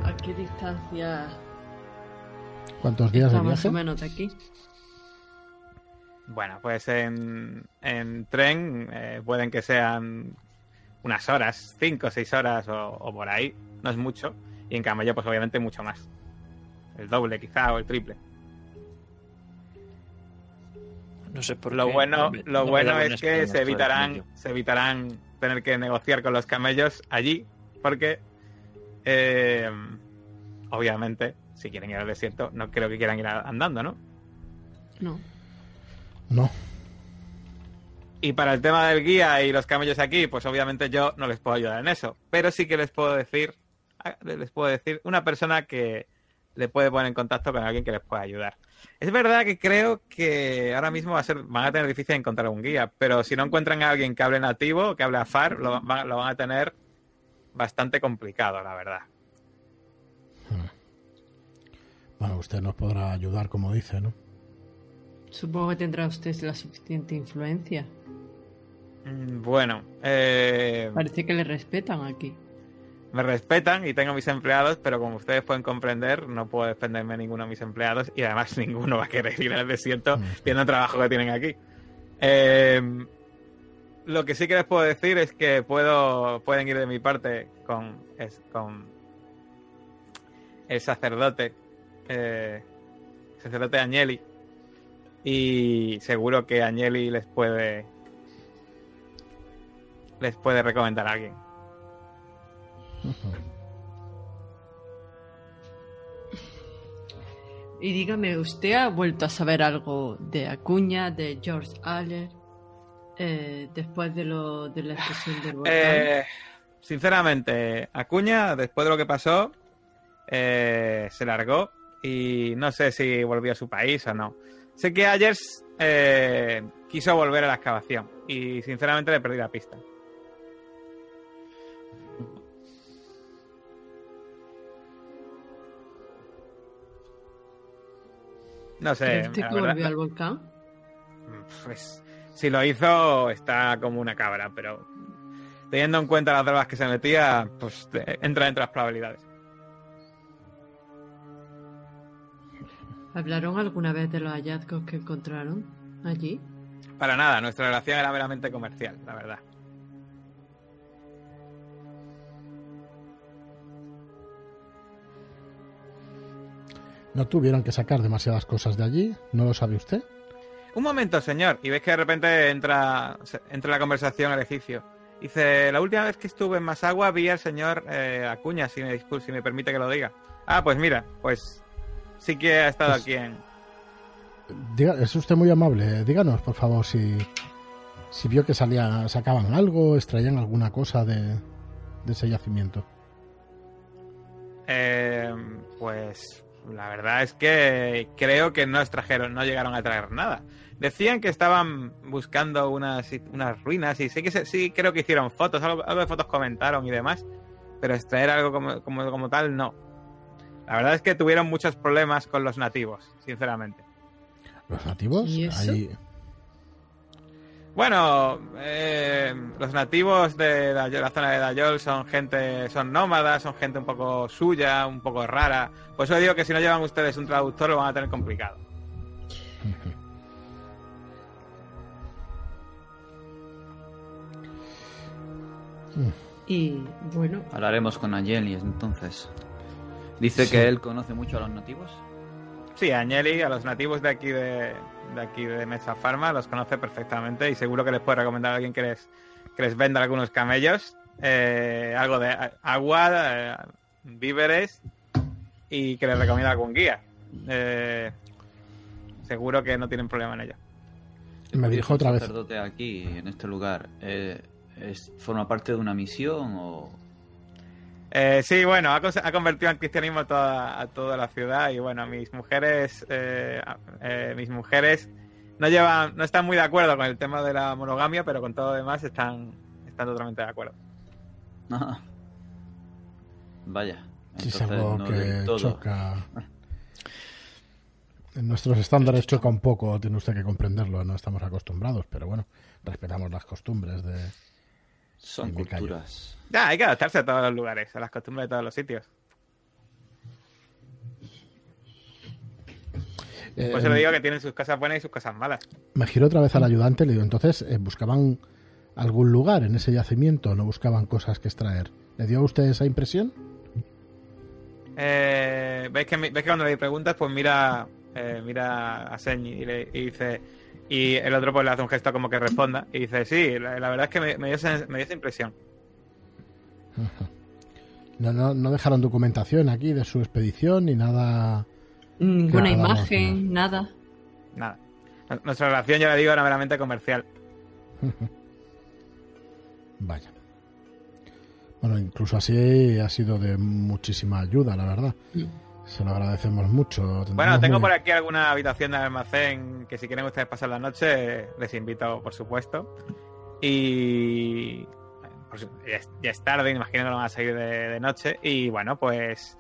¿A qué distancia ¿Cuántos días de está más viaje? o menos de aquí? Bueno, pues en, en tren eh, pueden que sean unas horas, cinco o seis horas o, o por ahí, no es mucho. Y en camello, pues obviamente mucho más. El doble quizá o el triple. No sé por Lo qué. bueno, no lo no bueno es que se evitarán, se evitarán tener que negociar con los camellos allí, porque eh, obviamente, si quieren ir al desierto, no creo que quieran ir andando, ¿no? No. No. Y para el tema del guía y los camellos aquí, pues obviamente yo no les puedo ayudar en eso. Pero sí que les puedo decir, ah, les puedo decir una persona que le puede poner en contacto con alguien que les pueda ayudar. Es verdad que creo que ahora mismo va a ser, van a tener difícil encontrar un guía, pero si no encuentran a alguien que hable nativo, que hable afar, lo, van- lo van a tener bastante complicado, la verdad. Bueno, usted nos podrá ayudar, como dice, ¿no? Supongo que tendrá usted la suficiente influencia. Mm, Bueno, eh, Parece que le respetan aquí. me respetan y tengo mis empleados, pero como ustedes pueden comprender, no puedo defenderme de ninguno de mis empleados y además ninguno va a querer ir al desierto Mm. viendo el trabajo que tienen aquí. Eh, lo que sí que les puedo decir es que puedo pueden ir de mi parte con, es- con el sacerdote, eh, sacerdote Agnelli, y seguro que Agnelli les puede les puede recomendar a alguien. Y dígame, ¿usted ha vuelto a saber algo de Acuña, de George Aller, eh, después de, lo, de la explosión del volcán? Eh, sinceramente, Acuña, después de lo que pasó, eh, se largó y no sé si volvió a su país o no. Sé que Ayers eh, quiso volver a la excavación y sinceramente le perdí la pista. No sé. ¿Cree usted que volvió al volcán? pues si lo hizo está como una cabra, pero teniendo en cuenta las drogas que se metía, pues te- entra entre las probabilidades. ¿Hablaron alguna vez de los hallazgos que encontraron allí? Para nada, nuestra relación era meramente comercial, la verdad. ¿No tuvieron que sacar demasiadas cosas de allí? ¿No lo sabe usted? Un momento, señor, y ves que de repente entra, entra la conversación el egipcio. Dice, la última vez que estuve en Masagua vi al señor eh, Acuña, si me, si me permite que lo diga. Ah, pues mira, pues sí que ha estado Pues- aquí en... Diga- es usted muy amable. Díganos, por favor, si, si vio que salía, sacaban algo, extraían alguna cosa de, de ese yacimiento. Eh, pues la verdad es que creo que no extrajeron, no llegaron a traer nada. Decían que estaban buscando unas, unas ruinas y sí que se- sí creo que hicieron fotos, algo, algo de fotos comentaron y demás, pero extraer algo como, como, como tal no. La verdad es que tuvieron muchos problemas con los nativos, sinceramente. ¿Los nativos? ¿Y eso? Bueno, eh, los nativos de Dayol- la zona de Dayol son gente, son nómadas, son gente un poco suya, un poco rara. Por eso digo que si no llevan ustedes un traductor lo van a tener complicado. Y bueno, Hablaremos con Angeli entonces. Dice Sí. que él conoce mucho a los nativos. Sí, a Agnelli, a los nativos de aquí de, de aquí de Mesa Pharma, los conoce perfectamente y seguro que les puede recomendar a alguien que les, que les venda algunos camellos, eh, algo de agua, eh, víveres y que les recomienda algún guía. Eh, seguro que no tienen problema en ello. Me dijo otra ¿El vez. sacerdote aquí, en este lugar, eh, es, ¿forma parte de una misión o...? Eh, sí, bueno, ha, convertido en cristianismo a toda, a toda la ciudad y bueno, mis mujeres, eh, eh, mis mujeres no llevan, no están muy de acuerdo con el tema de la monogamia, pero con todo lo demás están, están totalmente de acuerdo. Vaya. Si es algo no que choca. En nuestros estándares choca un poco, tiene usted que comprenderlo, no estamos acostumbrados, pero bueno, respetamos las costumbres de. Son callo. culturas. Ya, hay que adaptarse a todos los lugares, a las costumbres de todos los sitios. Eh, Por eso le digo que tienen sus cosas buenas y sus cosas malas. Me giro otra vez al ayudante y le digo, entonces, eh, ¿buscaban algún lugar en ese yacimiento o no buscaban cosas que extraer? ¿Le dio a usted esa impresión? Eh, ¿ves, que, ves que cuando le preguntas, pues mira, eh, mira a Señi y, le, y dice. Y el otro pues le hace un gesto como que responda. Y dice, sí, la, la verdad es que me, me dio esa, me dio esa impresión. No, no, no dejaron documentación aquí de su expedición ni nada. ninguna imagen, nada. Nada. Nuestra relación, ya le digo, era meramente comercial. Vaya. Bueno, incluso así ha sido de muchísima ayuda, la verdad. Mm. Se lo agradecemos mucho. Bueno, tengo muy- por aquí alguna habitación de almacén que si quieren ustedes pasar la noche, les invito, por supuesto. Y ya, es, ya es tarde, imagino que no van a salir de, de noche. Y bueno, pues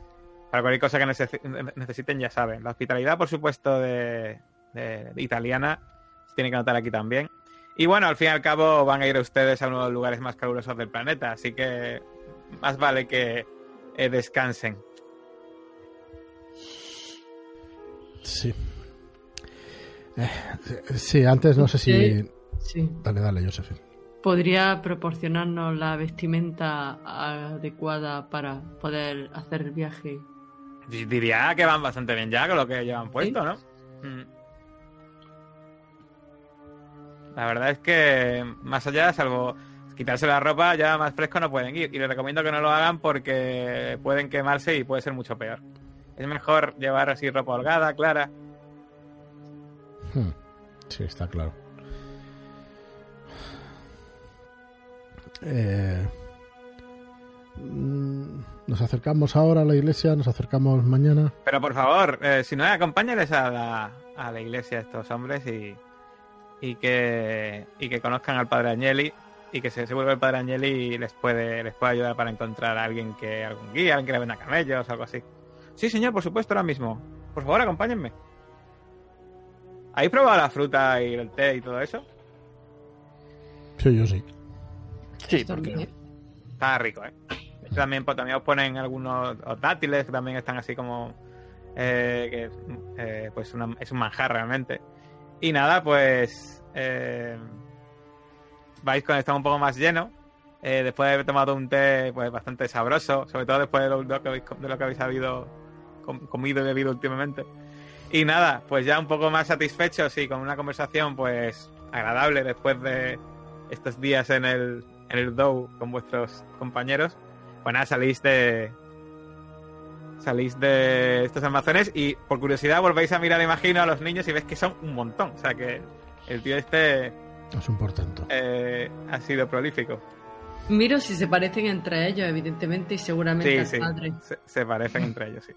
para cualquier cosa que necesi- necesiten, ya saben. La hospitalidad, por supuesto, de, de- de italiana, se tiene que notar aquí también. Y bueno, al fin y al cabo van a ir ustedes a uno de los lugares más calurosos del planeta, así que más vale que eh, descansen. Sí. Eh, sí, antes no sé si. Sí. Sí. Dale, dale, Josephine. ¿Podría proporcionarnos la vestimenta adecuada para poder hacer el viaje? Diría que van bastante bien ya con lo que llevan puesto, ¿no? Mm. La verdad es que más allá, salvo quitarse la ropa, ya más fresco no pueden ir. Y les recomiendo que no lo hagan porque pueden quemarse y puede ser mucho peor. Es mejor llevar así ropa holgada, clara. Hmm. Sí, está claro. Eh, mm, nos acercamos ahora a la iglesia, nos acercamos mañana. Pero por favor, eh, si no, acompáñales a la, a la iglesia a estos hombres y, y, que, y que conozcan al padre Agnelli y que se que el padre Agnelli les puede, les puede ayudar para encontrar a alguien que, algún guía, alguien que le venda camellos o algo así. Sí, señor, por supuesto, ahora mismo. Por favor, acompáñenme. ¿Habéis probado la fruta y el té y todo eso? Sí, yo sí. Sí, porque. Está rico, ¿eh? De hecho, También, pues, también os ponen algunos os dátiles que también están así como. eh, que eh, pues una- es un manjar realmente. Y nada, pues. eh, vais con el estómago un poco más lleno. eh, después de haber tomado un té pues bastante sabroso, sobre todo después de lo, de lo que habéis, de lo que habéis habido, com- comido y bebido últimamente. Y nada, pues ya un poco más satisfechos y con una conversación pues agradable después de estos días en el, en el Dow con vuestros compañeros, pues nada, salís de salís de estos almacenes y por curiosidad volvéis a mirar, imagino, a los niños y ves que son un montón. O sea que el tío este Es un portento. eh, ha sido prolífico. Miro si se parecen entre ellos, evidentemente, y seguramente Sí, al sí. padre. Se, se parecen entre ellos, sí.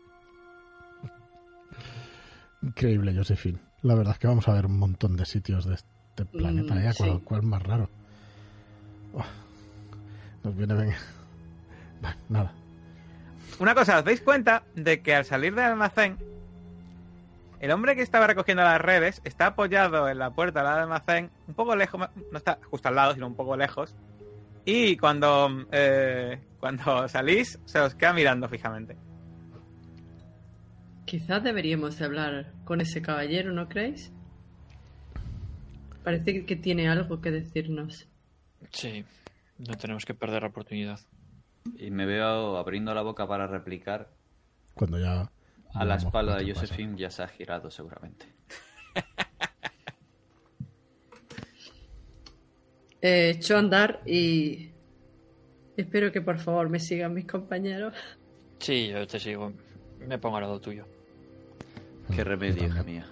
Increíble, Josephine. La verdad es que vamos a ver un montón de sitios de este planeta. Mm, ¿eh? ¿Cuál, sí. cuál más raro? Nos viene bien. Bah, Nada. Una cosa, ¿os dais cuenta de que al salir del almacén El hombre que estaba recogiendo las redes está apoyado en la puerta del almacén, un poco lejos, no está justo al lado, sino un poco lejos. Y cuando, eh, cuando salís, se os queda mirando fijamente. Quizás deberíamos de hablar con ese caballero, ¿no creéis? Parece que tiene algo que decirnos. Sí, no tenemos que perder la oportunidad. Y me veo abriendo la boca para replicar. Cuando ya. A la espalda de pasa. Josephine ya se ha girado seguramente. Eh, echo a andar y espero que por favor me sigan mis compañeros. Sí, yo te sigo. Me pongo al lado tuyo. Qué Mm, remedio, hija mía.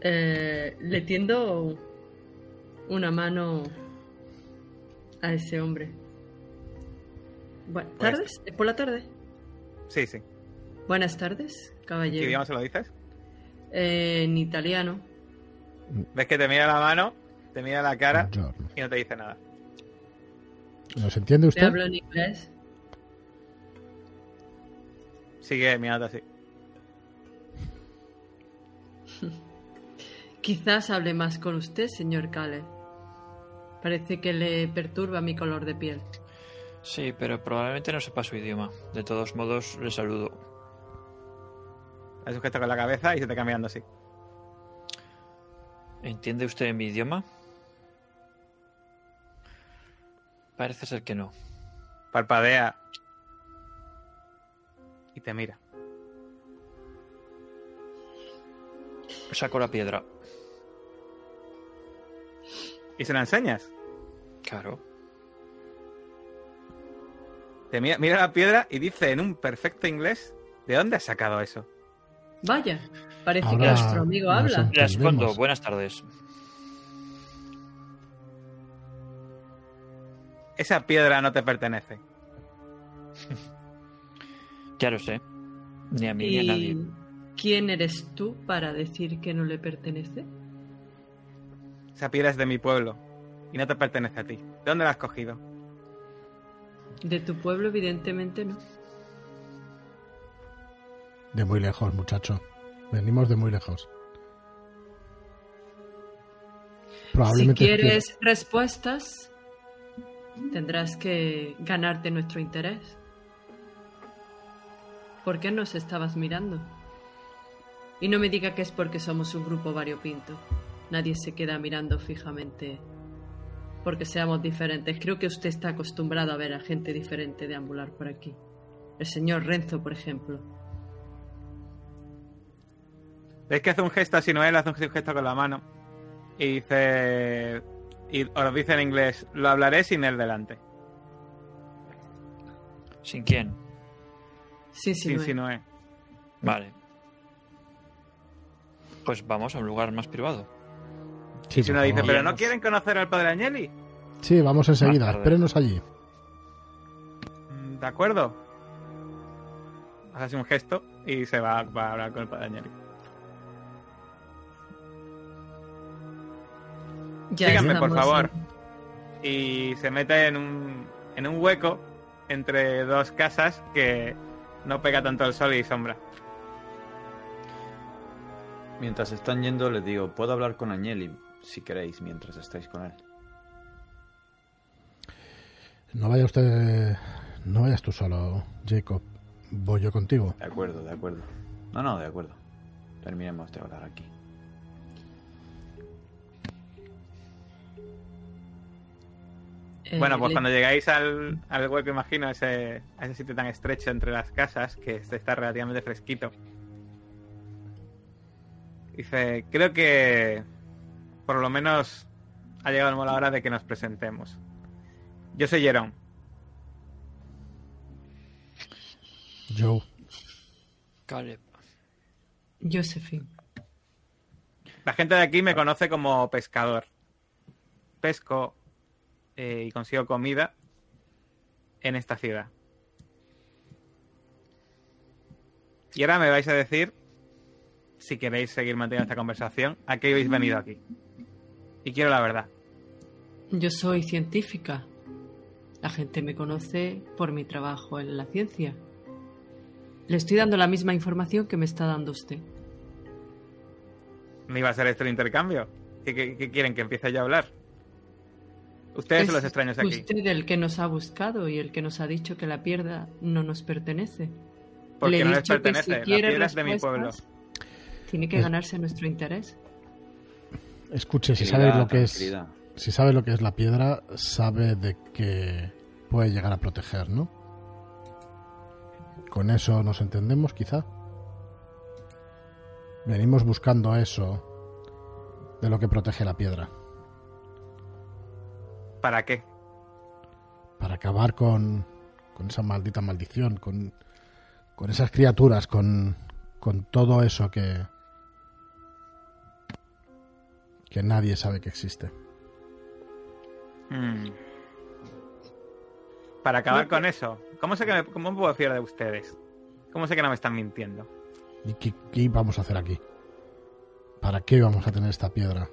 Eh, le tiendo una mano a ese hombre. Buenas Pues- tardes, ¿Es por la tarde. Sí, sí. Buenas tardes, ¿Qué caballero. idioma se lo dices? Eh, en italiano. Ves que te mira la mano, te mira la cara Buongiorno. y no te dice nada. ¿Nos entiende usted? hablo en inglés. Sigue mirándote así. Quizás hable más con usted, señor Cale. Parece que le perturba mi color de piel. Sí, pero probablemente no sepa su idioma. De todos modos, le saludo. Le sujeto con la cabeza y se te queda mirando así. ¿Entiende usted mi idioma? Parece ser que no. Parpadea y te mira. Saco la piedra. ¿Y se la enseñas? Claro. Te mira, mira la piedra y dice en un perfecto inglés, ¿de dónde has sacado eso? Vaya, parece que nuestro amigo habla. Le escondo. Buenas tardes. Esa piedra no te pertenece. Ya lo sé. Ni a mí ni a nadie. ¿Y quién eres tú para decir que no le pertenece? Esa piedra es de mi pueblo y no te pertenece a ti. ¿De dónde la has cogido? De tu pueblo, evidentemente no. De muy lejos, muchacho. Venimos de muy lejos. Si Probablemente. quieres respuestas, tendrás que ganarte nuestro interés. ¿Por qué nos estabas mirando? Y no me diga que es porque somos un grupo variopinto. Nadie se queda mirando fijamente porque seamos diferentes. Creo que usted está acostumbrado a ver a gente diferente deambular por aquí. El señor Renzo, por ejemplo. ¿Veis que hace un gesto así Noel? Hace un gesto con la mano. Y dice... Y os dice en inglés, lo hablaré sin él delante. ¿Sin quién? Sí, sí, sin no es. Sinoé. Vale. Pues vamos a un lugar más privado. Sí, Y si uno dice. ¿pero no quieren conocer al padre Agnelli? Sí, vamos enseguida. Espérenos allí. Mm, ¿De acuerdo? Hace así un gesto y se va, va a hablar con el padre Agnelli. Ya Síganme, por favor. en- Y se mete en un, en un hueco entre dos casas que no pega tanto el sol y sombra. Mientras están yendo, les digo, puedo hablar con Agnelli si queréis mientras estáis con él. No vaya usted. No vayas tú solo, Jacob. Voy yo contigo. De acuerdo, de acuerdo. No, no, de acuerdo. Terminemos de hablar aquí. eh, bueno, pues le- cuando llegáis al, al hueco, imagino, ese, a ese sitio tan estrecho entre las casas, que este está relativamente fresquito. Dice, creo que por lo menos ha llegado la hora de que nos presentemos. Yo soy Jerón. Joe. Caleb. Josephine. La gente de aquí me conoce como pescador. Pesco eh, y consigo comida en esta ciudad. Y ahora me vais a decir, si queréis seguir manteniendo esta conversación, a qué habéis venido aquí. Y quiero la verdad. Yo soy científica. La gente me conoce por mi trabajo en la ciencia. Le estoy dando la misma información que me está dando usted. ¿No iba a ser esto el intercambio? ¿Qué, qué- qué quieren? ¿Que empiece a hablar? Ustedes son los extraños aquí. Usted el que nos ha buscado y el que nos ha dicho que la piedra no nos pertenece. Porque Le he no les dicho que pertenece. si La piedra es de mi pueblo. Tiene que Es- ganarse nuestro interés. Escuche, si sabe lo que es, si sabe lo que es la piedra, sabe de que puede llegar a proteger, ¿no? Con eso nos entendemos, quizá. Venimos buscando eso de lo que protege la piedra, ¿Para qué? para acabar con, con esa maldita maldición, con, con esas criaturas, con, con todo eso que que nadie sabe que existe. Hmm. Para acabar con eso. ¿Cómo sé que me, cómo me puedo fiar de ustedes? ¿Cómo sé que no me están mintiendo? ¿Y qué, qué vamos a hacer aquí? ¿Para qué vamos a tener esta piedra?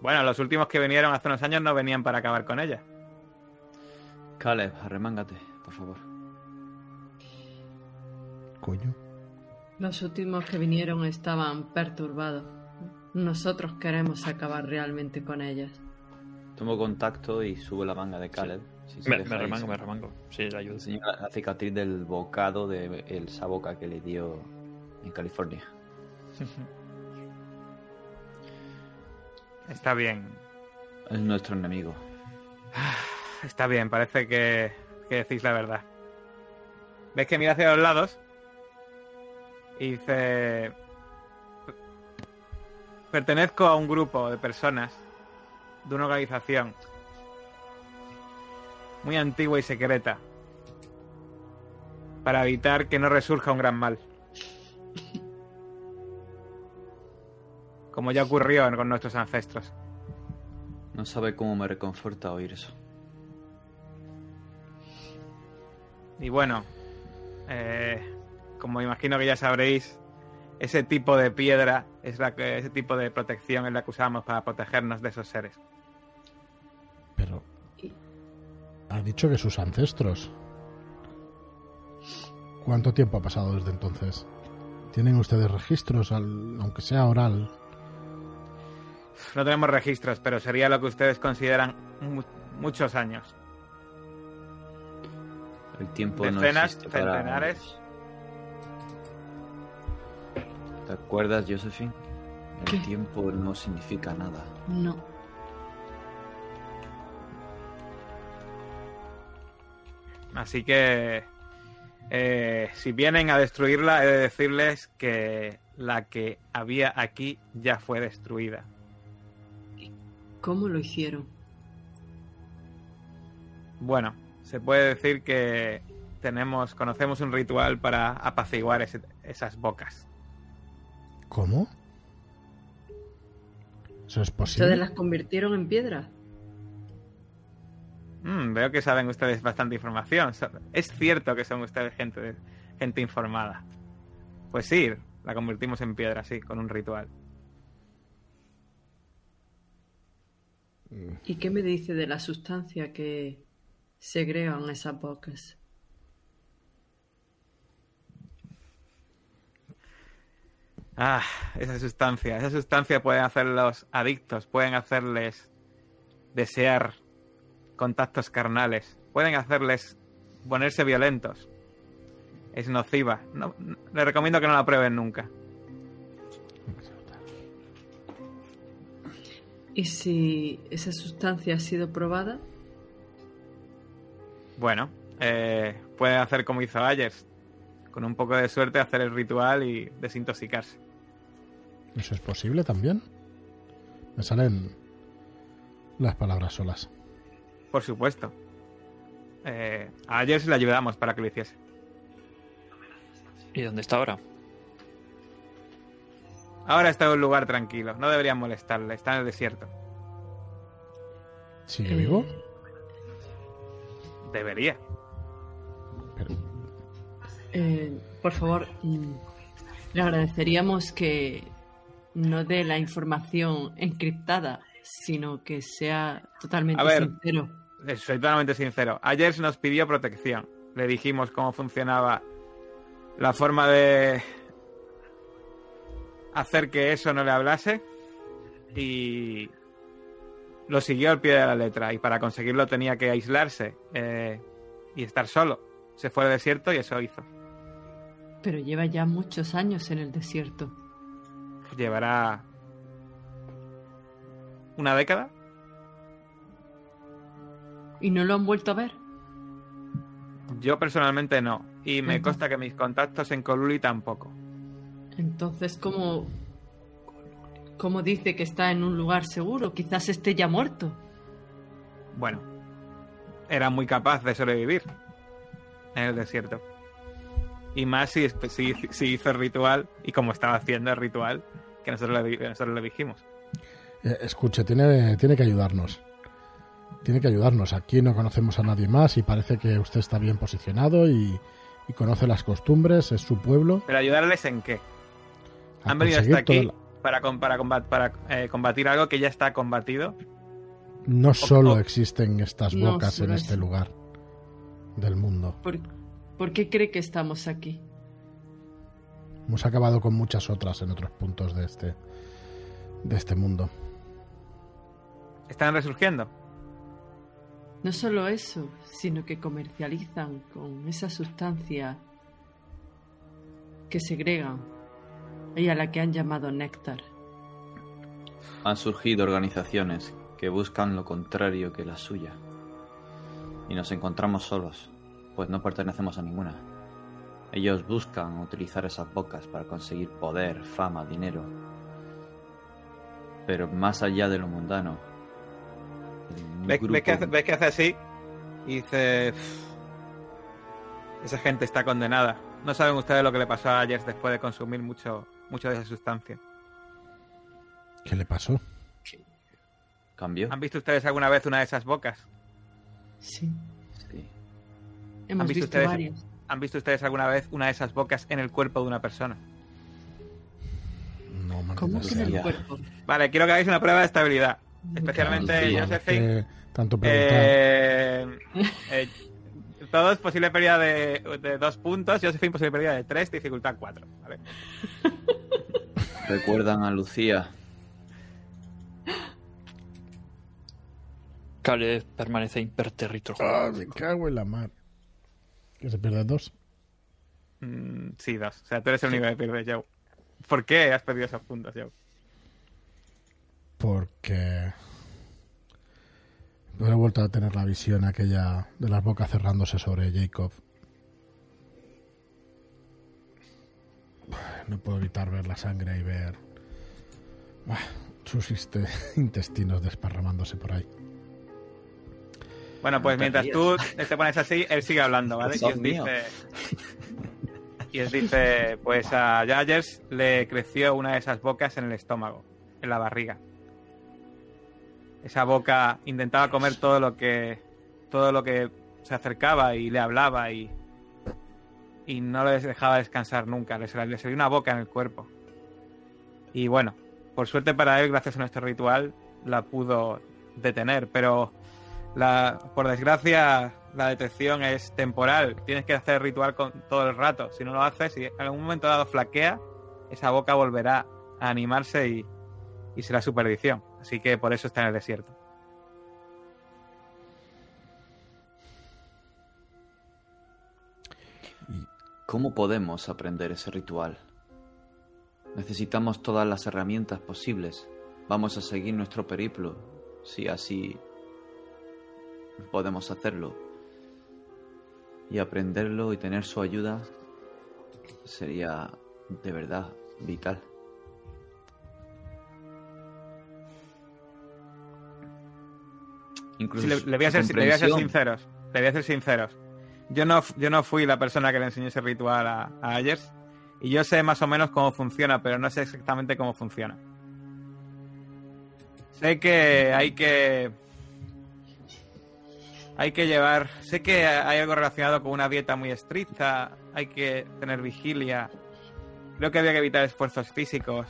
Bueno, los últimos que vinieron hace unos años no venían para acabar con ella. Caleb, arremángate, por favor. Coño. Los últimos que vinieron estaban perturbados. Nosotros queremos acabar realmente con ellas. Tomo contacto y subo la manga de Caleb. Si Me, remango, me remango. Sí, la ayudo. La, la cicatriz del bocado de el saboca que le dio en California. Está bien. Es nuestro enemigo. Está bien, parece que, que decís la verdad. ¿Ves que mira hacia los lados? Y dice... Pertenezco a un grupo de personas, de una organización muy antigua y secreta, para evitar que no resurja un gran mal. Como ya ocurrió con nuestros ancestros. No sabe cómo me reconforta oír eso. Y bueno, eh, como imagino que ya sabréis, ese tipo de piedra, es la que, ese tipo de protección es la que usamos para protegernos de esos seres. Pero ha dicho que sus ancestros. ¿Cuánto tiempo ha pasado desde entonces? ¿Tienen ustedes registros, al- aunque sea oral? No tenemos registros, pero sería lo que ustedes consideran mu- muchos años. El tiempo no Decenas, existe para centenares. ¿Te acuerdas, Josephine? El ¿Qué? tiempo no significa nada. No. Así que, eh, si vienen a destruirla, he de decirles que la que había aquí ya fue destruida. ¿Cómo lo hicieron? Bueno, se puede decir que tenemos, conocemos un ritual para apaciguar ese- esas bocas. ¿Cómo? ¿Eso es ¿Ustedes posible? las convirtieron en piedra? Mm, veo que saben ustedes bastante información. Es cierto que son ustedes gente, gente informada. Pues sí, la convertimos en piedra, sí, con un ritual. ¿Y qué me dice de la sustancia que segregan esas bocas? Ah, esa sustancia. Esa sustancia puede hacerlos adictos, pueden hacerles desear contactos carnales, pueden hacerles ponerse violentos. Es nociva. No, no- le recomiendo que no la prueben nunca. ¿Y si esa sustancia ha sido probada? Bueno, eh, pueden hacer como hizo Ayers. Con un poco de suerte hacer el ritual y desintoxicarse. ¿Eso es posible también? Me salen las palabras solas. Por supuesto. Eh, a Ayers le ayudamos para que lo hiciese. ¿Y dónde está ahora? Ahora está en un lugar tranquilo. No deberían molestarle. Está en el desierto. ¿Sigue vivo? Debería. Pero, eh, por favor, mm, le agradeceríamos que no dé la información encriptada, sino que sea totalmente A ver. sincero. Eh, Soy totalmente sincero. Ayer nos pidió protección. Le dijimos cómo funcionaba la forma de hacer que eso no le hablase. y lo siguió al pie de la letra. Y para conseguirlo tenía que aislarse eh, y estar solo. Se fue al desierto y eso hizo. Pero lleva ya muchos años en el desierto. Llevará una década. ¿Y no lo han vuelto a ver? Yo personalmente no. Y me consta que mis contactos en Coluli tampoco. Entonces, ¿cómo, ¿cómo dice que está en un lugar seguro? Quizás esté ya muerto. Bueno, era muy capaz de sobrevivir en el desierto. Y más si, si, si hizo el ritual y como estaba haciendo el ritual que nosotros le, di- que nosotros le dijimos. Eh, escuche, tiene, tiene que ayudarnos. Tiene que ayudarnos. Aquí no conocemos a nadie más y parece que usted está bien posicionado y, y conoce las costumbres, es su pueblo. Pero ayudarles en qué? A Han venido hasta aquí para, para, combat- para eh, combatir algo que ya está combatido. No solo o- existen estas No bocas en este lugar del mundo. ¿Por, por qué cree que estamos aquí? Hemos acabado con muchas otras en otros puntos de este, de este mundo. Están resurgiendo. No solo eso, sino que comercializan con esa sustancia que segregan y a la que han llamado néctar. Han surgido organizaciones que buscan lo contrario que la suya. Y nos encontramos solos, pues no pertenecemos a ninguna. Ellos buscan utilizar esas bocas para conseguir poder, fama, dinero. Pero más allá de lo mundano. un ¿Ves, grupo- ves que hace, ves que hace así? Y dice... "Pff, Esa gente está condenada. No saben ustedes lo que le pasó a Ayers después de consumir mucho, mucho de esa sustancia. ¿Qué le pasó? ¿Cambió? ¿Han visto ustedes alguna vez una de esas bocas? Sí, Sí. hemos visto visto ustedes? varias. ¿Han visto ustedes alguna vez una de esas bocas en el cuerpo de una persona? No, maldita ¿Cómo que en el cuerpo? Vale, quiero que hagáis una prueba de estabilidad. Especialmente Lucía, Josephine. Que tanto. Eh, eh, todos posible pérdida de, de dos puntos. Josephine posible pérdida de tres, dificultad cuatro. ¿vale? ¿Recuerdan a Lucía? Caleb permanece impertérrito. Ah, me cago en la mar. ¿Que se pierde dos? Mm, sí, dos. O sea, tú eres el único que pierde, Joe. ¿Por qué has perdido esos puntos, Joe? Porque he vuelto a tener la visión aquella de las bocas cerrándose sobre Jacob. No puedo evitar ver la sangre y ver ah, sus intestinos desparramándose por ahí. Bueno, pues mientras tú te pones así, él sigue hablando, ¿vale? Y os dice... Y os dice, pues a Jagers le creció una de esas bocas en el estómago, en la barriga. Esa boca intentaba comer todo lo que todo lo que se acercaba y le hablaba y y no les dejaba descansar nunca. Le salió una boca en el cuerpo. Y bueno, por suerte para él, gracias a nuestro ritual, la pudo detener. Pero la, por desgracia, la detección es temporal. Tienes que hacer ritual con, todo el rato. Si no lo haces y en algún momento dado flaquea, esa boca volverá a animarse y, y será su perdición. Así que por eso está en el desierto. ¿Cómo podemos aprender ese ritual? Necesitamos todas las herramientas posibles. Vamos a seguir nuestro periplo, si así podemos hacerlo. Y aprenderlo y tener su ayuda sería de verdad vital. Incluso Sí, le, le voy a ser, su le voy a ser comprensión. sinceros. Le voy a ser sinceros. Yo no, yo no fui la persona que le enseñó ese ritual a, a Ayers. Y yo sé más o menos cómo funciona, pero no sé exactamente cómo funciona. Sé que hay que. Hay que llevar. Sé que hay algo relacionado con una dieta muy estricta. Hay que tener vigilia. Creo que había que evitar esfuerzos físicos.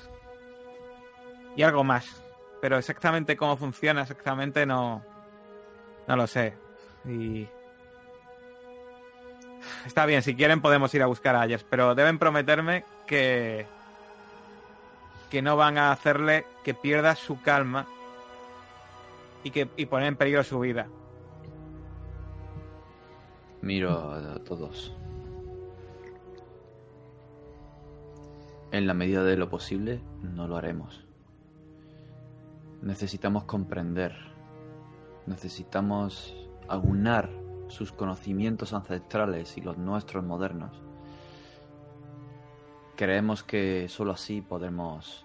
Y algo más. Pero exactamente cómo funciona, exactamente no. No lo sé. Y. Está bien, si quieren podemos ir a buscar a Ayers, pero deben prometerme que. que no van a hacerle que pierda su calma y que y poner en peligro su vida. Miro a todos. En la medida de lo posible, no lo haremos. Necesitamos comprender. Necesitamos aunar sus conocimientos ancestrales y los nuestros modernos. Creemos que sólo así podremos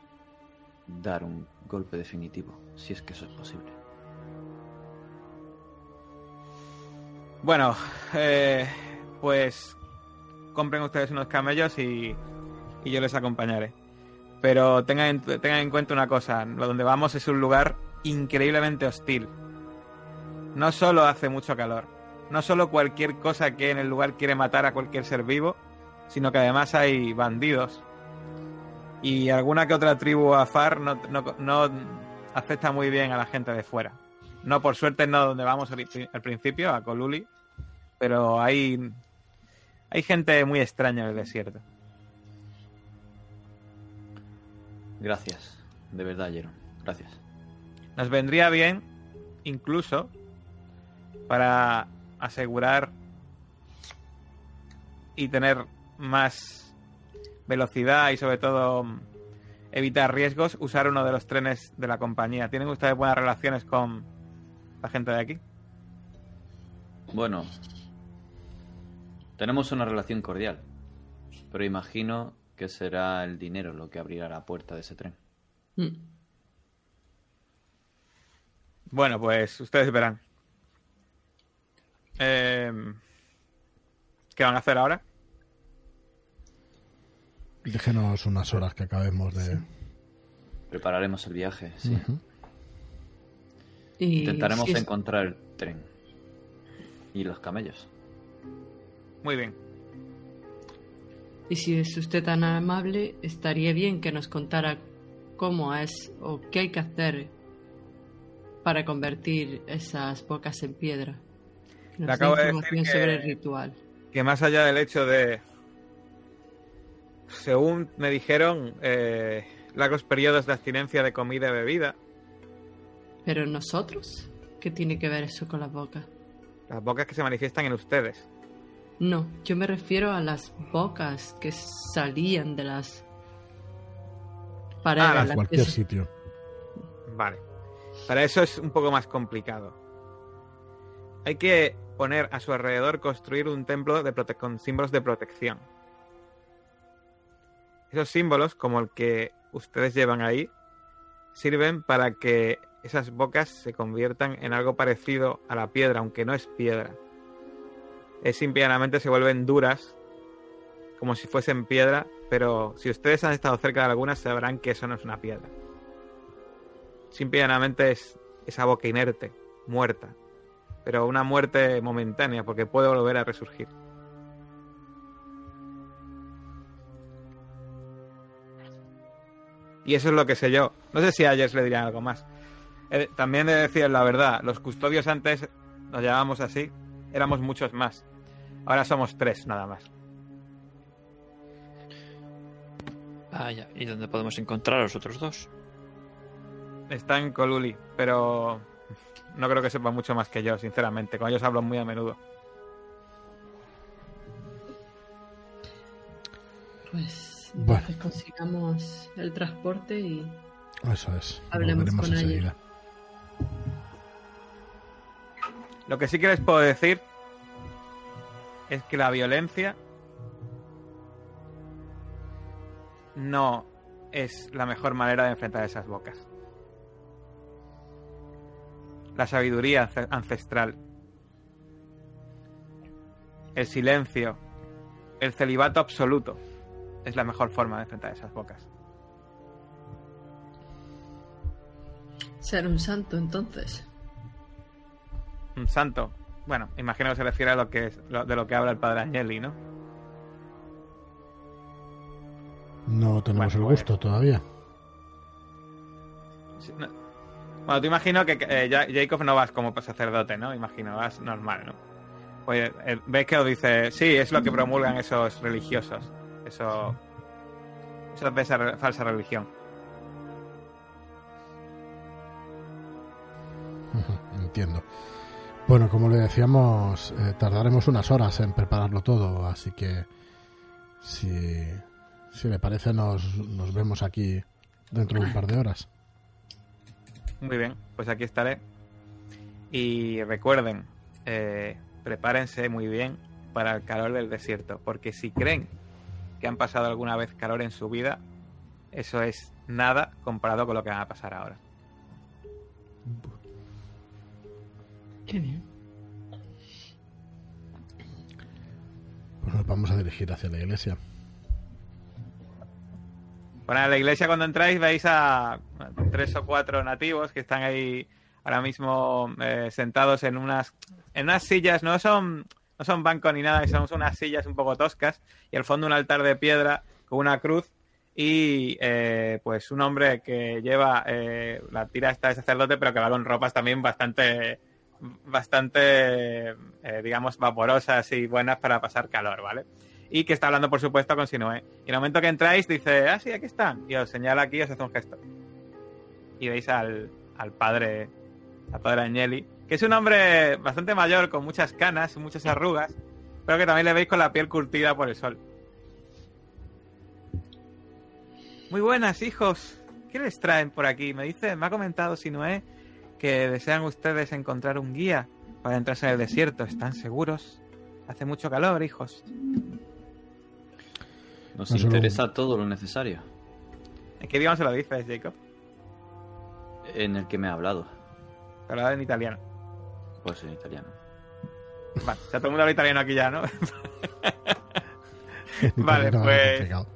dar un golpe definitivo, si es que eso es posible. Bueno, eh, pues compren ustedes unos camellos y, y yo les acompañaré. Pero tengan en, tengan en cuenta una cosa, lo donde vamos es un lugar increíblemente hostil. No solo hace mucho calor, no solo cualquier cosa que en el lugar quiere matar a cualquier ser vivo, sino que además hay bandidos. Y alguna que otra tribu afar no, no, no afecta muy bien a la gente de fuera. No, por suerte no donde vamos al, principio, a Coluli, pero hay, hay gente muy extraña en el desierto. Gracias, de verdad, Jeron. Gracias. Nos vendría bien, incluso, para asegurar y tener más velocidad y sobre todo evitar riesgos, usar uno de los trenes de la compañía. ¿Tienen ustedes buenas relaciones con la gente de aquí? Bueno, tenemos una relación cordial, pero imagino que será el dinero lo que abrirá la puerta de ese tren. Mm. Bueno, pues ustedes verán. Eh, ¿Qué van a hacer ahora? Déjenos unas horas que acabemos de. Prepararemos el viaje, sí. Y Intentaremos si es- encontrar el tren. Y los camellos. Muy bien. Y si es usted tan amable, estaría bien que nos contara cómo es o qué hay que hacer para convertir esas bocas en piedra. Le Nos acabo de decir que- sobre el ritual. que más allá del hecho de, según me dijeron, eh, largos periodos de abstinencia de comida y bebida, Pero nosotros, ¿qué tiene que ver eso con las bocas? las bocas que se manifiestan en ustedes. No, yo me refiero a las bocas que salían de las paredes. Ah, las cualquier sitio. Vale. Para eso es un poco más complicado. Hay que poner a su alrededor, construir un templo de prote- con símbolos de protección. Esos símbolos, como el que ustedes llevan ahí, sirven para que esas bocas se conviertan en algo parecido a la piedra, aunque no es piedra. Es simplemente se vuelven duras, como si fuesen piedra, pero si ustedes han estado cerca de algunas sabrán que eso no es una piedra. Simplemente es esa boca inerte, muerta. Pero una muerte momentánea, porque puede volver a resurgir. Y eso es lo que sé yo. No sé si a Jess le dirían algo más. Eh, también de decir la verdad, los custodios antes, nos llamábamos así, éramos muchos más. Ahora somos tres nada más. Vaya, ¿y dónde podemos encontrar a los otros dos? Está en Coluli, pero no creo que sepa mucho más que yo, sinceramente. Con ellos hablo muy a menudo. Pues Bueno. consigamos el transporte y Eso es. Hablemos Volveremos con ella. Lo que sí que les puedo decir es que la violencia no es la mejor manera de enfrentar esas bocas. La sabiduría ance- ancestral, el silencio, el celibato absoluto es la mejor forma de enfrentar esas bocas. ser un santo entonces un santo. Bueno, imagino que se refiere a lo que es, lo, de lo que habla el padre Angeli, ¿no? No tenemos el pues- gusto todavía. Bueno, te imagino que eh, Jacob no vas como sacerdote, ¿no? Imagino, vas normal, ¿no? Oye, eh, ves que os dice, sí, es lo que promulgan esos religiosos, eso, eso esa falsa religión. Entiendo. Bueno, como le decíamos, eh, tardaremos unas horas en prepararlo todo, así que si, si le parece nos, nos vemos aquí dentro de un par de horas. Muy bien, pues aquí estaré. Y recuerden, eh, prepárense muy bien para el calor del desierto, porque si creen que han pasado alguna vez calor en su vida, eso es nada comparado con lo que van a pasar ahora. Qué bien. Pues nos vamos a dirigir hacia la iglesia. Bueno, en la iglesia cuando entráis veis a tres o cuatro nativos que están ahí ahora mismo eh, sentados en unas en unas sillas, no son no son bancos ni nada, son unas sillas un poco toscas y al fondo un altar de piedra con una cruz y eh, pues un hombre que lleva eh, la tira esta de sacerdote pero que va con ropas también bastante bastante eh, digamos vaporosas y buenas para pasar calor, ¿vale? y que está hablando, por supuesto, con Sinué. Y en el momento que entráis, dice, ah, sí, aquí están. Y os señala aquí y os hace un gesto. Y veis al, al padre, al padre Agnelli, que es un hombre bastante mayor, con muchas canas, muchas arrugas, pero que también le veis con la piel curtida por el sol. Muy buenas, hijos. ¿Qué les traen por aquí? Me dice, me ha comentado Sinué que desean ustedes encontrar un guía para entrarse en el desierto. ¿Están seguros? Hace mucho calor, hijos. Nos No solo- interesa todo lo necesario. ¿En qué idioma se lo dices, Jacob? En el que me ha hablado. Te lo habla en italiano. Pues en italiano. Vale, o sea, todo el mundo habla italiano aquí ya, ¿no? Vale, pues- es complicado.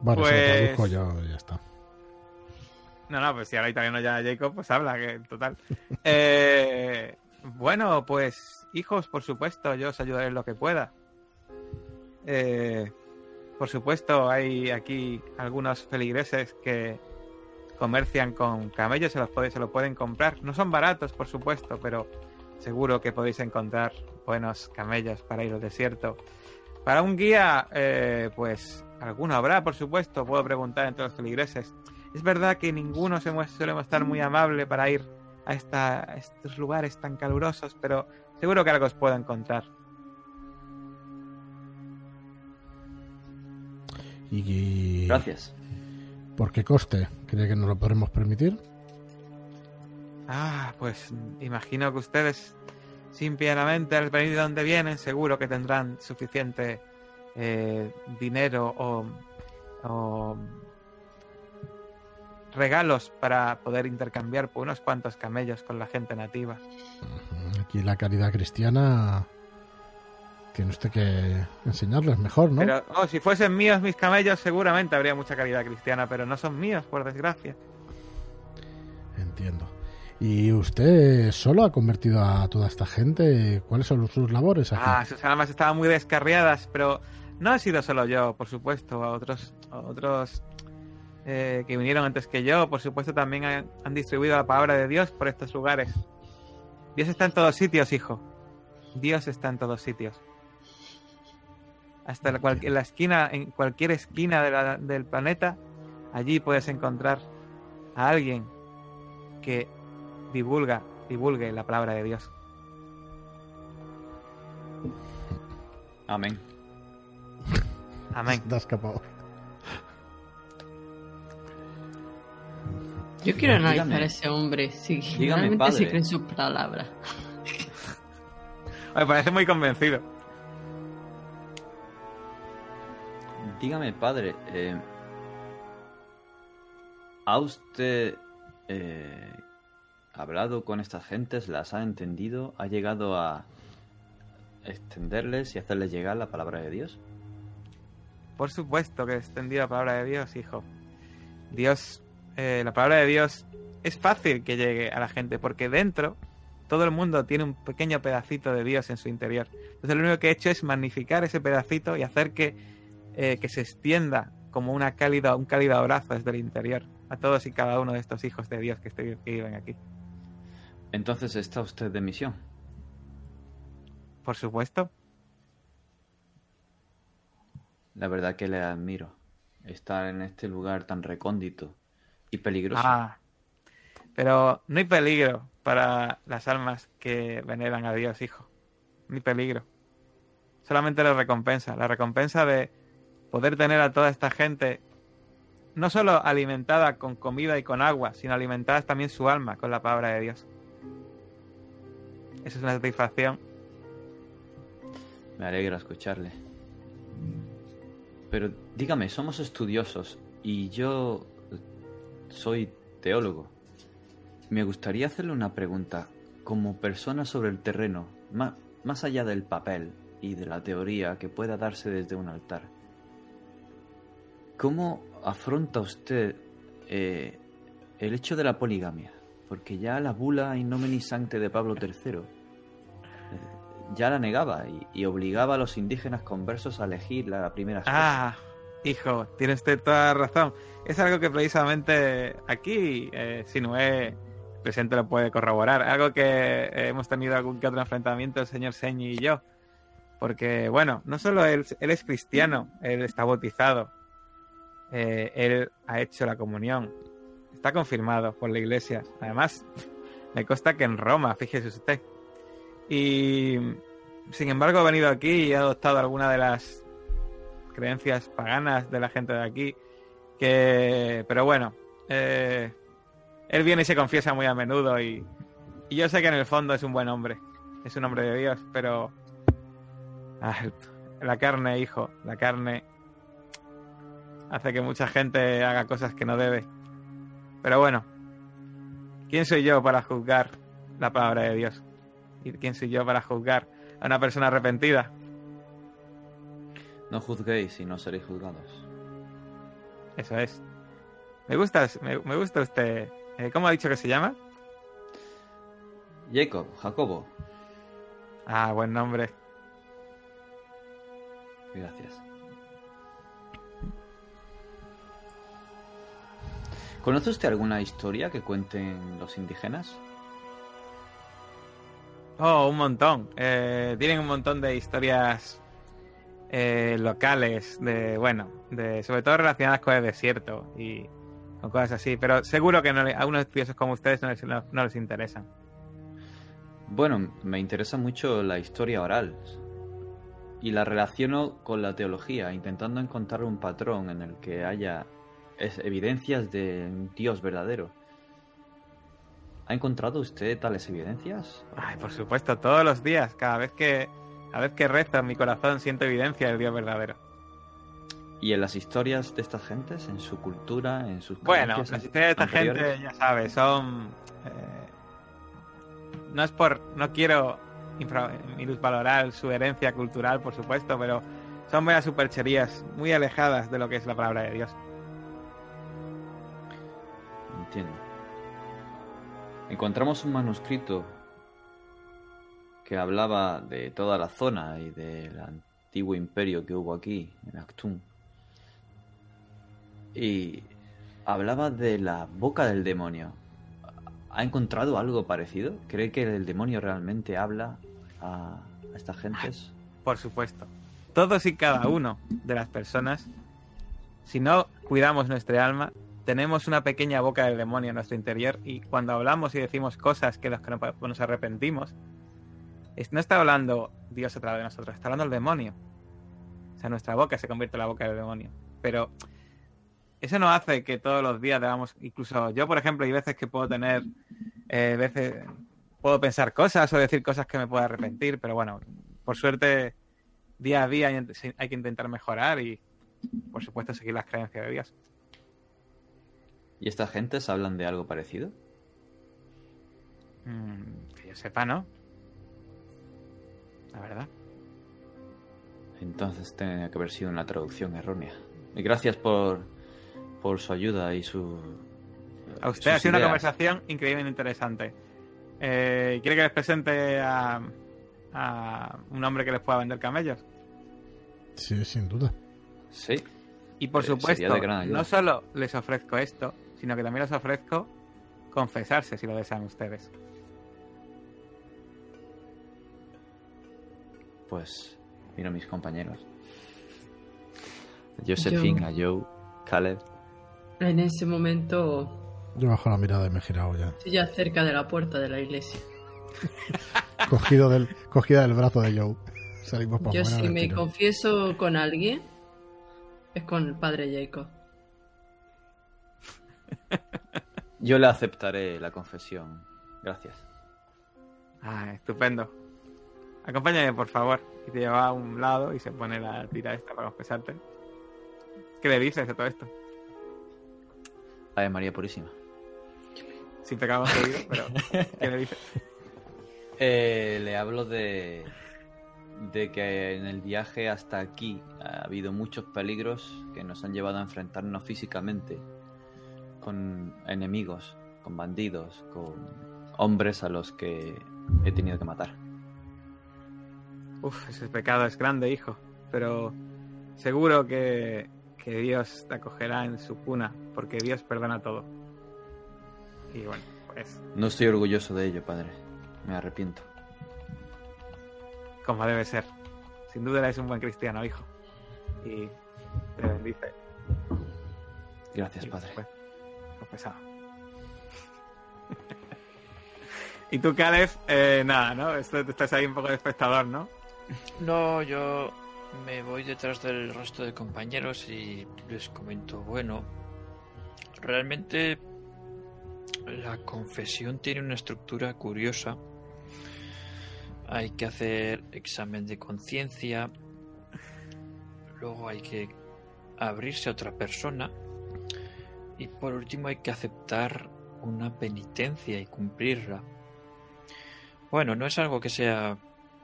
Bueno, se lo pues- traduzco yo y ya está. No, no, pues si habla italiano ya Jacob, pues habla, que total. Eh, bueno, pues, hijos, por supuesto, yo os ayudaré en lo que pueda. Eh, por supuesto, hay aquí algunos feligreses que comercian con camellos, se los puede- se lo pueden comprar. No son baratos, por supuesto, pero seguro que podéis encontrar buenos camellos para ir al desierto. Para un guía, eh, pues alguno habrá, por supuesto. Puedo preguntar entre los feligreses. Es verdad que ninguno se muestra, suele estar muy amable para ir a, esta- a estos lugares tan calurosos, pero seguro que algo os puedo encontrar. Y, Gracias. ¿Por qué coste? ¿Cree que nos lo podremos permitir? Ah, pues imagino que ustedes simplemente al venir de donde vienen seguro que tendrán suficiente eh, dinero o, o regalos para poder intercambiar por unos cuantos camellos con la gente nativa. Aquí la caridad cristiana tiene usted que enseñarles mejor, ¿no? Pero oh, si fuesen míos mis camellos seguramente habría mucha caridad cristiana, pero no son míos, por desgracia. Entiendo. ¿Y usted solo ha convertido a toda esta gente? ¿Cuáles son sus labores aquí? Ah, sus almas estaban muy descarriadas, pero no he sido solo yo, por supuesto. A otros, a otros eh, que vinieron antes que yo, por supuesto, también han, han distribuido la palabra de Dios por estos lugares. Dios está en todos sitios, hijo. Dios está en todos sitios. Hasta la, cual- en la esquina, en cualquier esquina de la- del planeta, allí puedes encontrar a alguien que divulga, divulgue la palabra de Dios. Amén. Amén. Te ha escapado. Yo quiero Dígame. analizar a ese hombre, si Dígame, realmente padre. se cree en sus palabras. Me parece muy convencido. Dígame, padre, eh, ¿ha usted eh, hablado con estas gentes? ¿Las ha entendido? ¿Ha llegado a extenderles y hacerles llegar la palabra de Dios? Por supuesto que he extendido la palabra de Dios, hijo. Dios, eh, la palabra de Dios es fácil que llegue a la gente porque dentro todo el mundo tiene un pequeño pedacito de Dios en su interior. Entonces lo único que he hecho es magnificar ese pedacito y hacer que, eh, que se extienda como una cálida, un cálido abrazo desde el interior a todos y cada uno de estos hijos de Dios que, estoy- que viven aquí. Entonces está usted de misión. Por supuesto. La verdad que le admiro. Estar en este lugar tan recóndito y peligroso. Ah, pero no hay peligro para las almas que veneran a Dios, hijo. Ni peligro. Solamente la recompensa. La recompensa de poder tener a toda esta gente no solo alimentada con comida y con agua, sino alimentada también su alma con la palabra de Dios. Esa es una satisfacción. Me alegra escucharle. Pero dígame, somos estudiosos y yo soy teólogo. Me gustaría hacerle una pregunta. Como persona sobre el terreno, ma- más allá del papel y de la teoría que pueda darse desde un altar, ¿cómo afronta usted eh, el hecho de la poligamia? Porque ya la bula in nomine sancte de Pablo III eh, ya la negaba y, obligaba a los indígenas conversos a elegir la, primera. Ah, hijo, tiene usted toda razón. Es algo que precisamente aquí eh, Sinué el presidente lo puede corroborar. Algo que eh, hemos tenido algún que otro enfrentamiento el señor Señi y yo. Porque, bueno, no solo él, él es cristiano, él está bautizado, eh, él ha hecho la comunión, está confirmado por la iglesia. Además, me consta que en Roma, fíjese usted. Y, sin embargo, ha venido aquí y ha adoptado alguna de las creencias paganas de la gente de aquí. Que, pero bueno, eh, él viene y se confiesa muy a menudo y, yo sé que en el fondo es un buen hombre, es un hombre de Dios, pero ah, la carne, hijo, la carne hace que mucha gente haga cosas que no debe. Pero bueno, ¿quién soy yo para juzgar la palabra de Dios? ¿Y quién soy yo para juzgar a una persona arrepentida? No juzguéis y no seréis juzgados. Eso es. Me gusta, me, me gusta usted. Eh, ¿Cómo ha dicho que se llama? Jacob, Jacobo, Ah, buen nombre. gracias. ¿Conoce usted alguna historia que cuenten los indígenas? Oh, un montón. Eh, tienen un montón de historias eh, locales, de bueno, de sobre todo relacionadas con el desierto y con cosas así. Pero seguro que no le- a unos estudiosos como ustedes no les, no- no les interesan. Bueno, me interesa mucho la historia oral y la relaciono con la teología, intentando encontrar un patrón en el que haya evidencias de un Dios verdadero. ¿Ha encontrado usted tales evidencias? Ay, por supuesto, todos los días, cada vez que cada vez que rezo en mi corazón siento evidencia del Dios verdadero. ¿Y en las historias de estas gentes, en su cultura, en sus Bueno, las historias de esta gente, ya sabes, son. eh, no es por. No quiero minusvalorar su herencia cultural, por supuesto, pero son meras supercherías muy alejadas de lo que es la palabra de Dios. Entiendo. Encontramos un manuscrito que hablaba de toda la zona y del antiguo imperio que hubo aquí, en Actum. Y hablaba de la boca del demonio. ¿Ha encontrado algo parecido? ¿Cree que el demonio realmente habla a, a estas gentes? Por supuesto. Todos y cada uno de las personas, si no cuidamos nuestra alma, tenemos una pequeña boca del demonio en nuestro interior y cuando hablamos y decimos cosas que nos arrepentimos, no está hablando Dios a través de nosotros, está hablando el demonio. O sea, nuestra boca se convierte en la boca del demonio. Pero eso no hace que todos los días debamos, incluso yo, por ejemplo, hay veces que puedo tener, eh, veces puedo pensar cosas o decir cosas que me puedo arrepentir, pero bueno, por suerte, día a día hay, hay que intentar mejorar y, por supuesto, seguir las creencias de Dios. ¿Y estas gentes hablan de algo parecido? Mm, que yo sepa, ¿no? La verdad. Entonces tenía que haber sido una traducción errónea. Y gracias por, por su ayuda y su... A usted ha sido una conversación increíblemente interesante. Eh, ¿Quiere que les presente a, a un hombre que les pueda vender camellos? Sí, sin duda. Sí. Y por Eh, supuesto, no solo les ofrezco esto, sino que también les ofrezco confesarse si lo desean ustedes. Pues miro a mis compañeros. Josephine, Yo- a Joe, Caleb. En ese momento Yo bajo la mirada y me he girado ya. Estoy ya cerca de la puerta de la iglesia. Cogido del, cogida del brazo de Joe. Salimos para Yo si me confieso con alguien, es con el padre Jacob. Yo le aceptaré la confesión. Gracias. Ah, estupendo. Acompáñame, por favor. Y te lleva a un lado y se pone la tira esta para confesarte. ¿Qué le dices a todo esto? Ave María Purísima. Sin pecado concebido, pero ¿qué le dices? Eh, le hablo de, de que en el viaje hasta aquí ha habido muchos peligros que nos han llevado a enfrentarnos físicamente con enemigos, con bandidos, con hombres a los que he tenido que matar. Uf, ese pecado es grande, hijo. Pero seguro que, que Dios te acogerá en su cuna, porque Dios perdona todo. Y bueno, pues No estoy orgulloso de ello, padre. Me arrepiento. como debe ser. Sin duda eres un buen cristiano, hijo. Y te bendice. Gracias, Y padre. pues, confesado. y tú, Caleb, eh, nada, ¿no? Estás ahí un poco de espectador, ¿no? No, yo me voy detrás del resto de compañeros y les comento, bueno, realmente la confesión tiene una estructura curiosa. Hay que hacer examen de conciencia, luego hay que abrirse a otra persona y por último hay que aceptar una penitencia y cumplirla. Bueno, no es algo que sea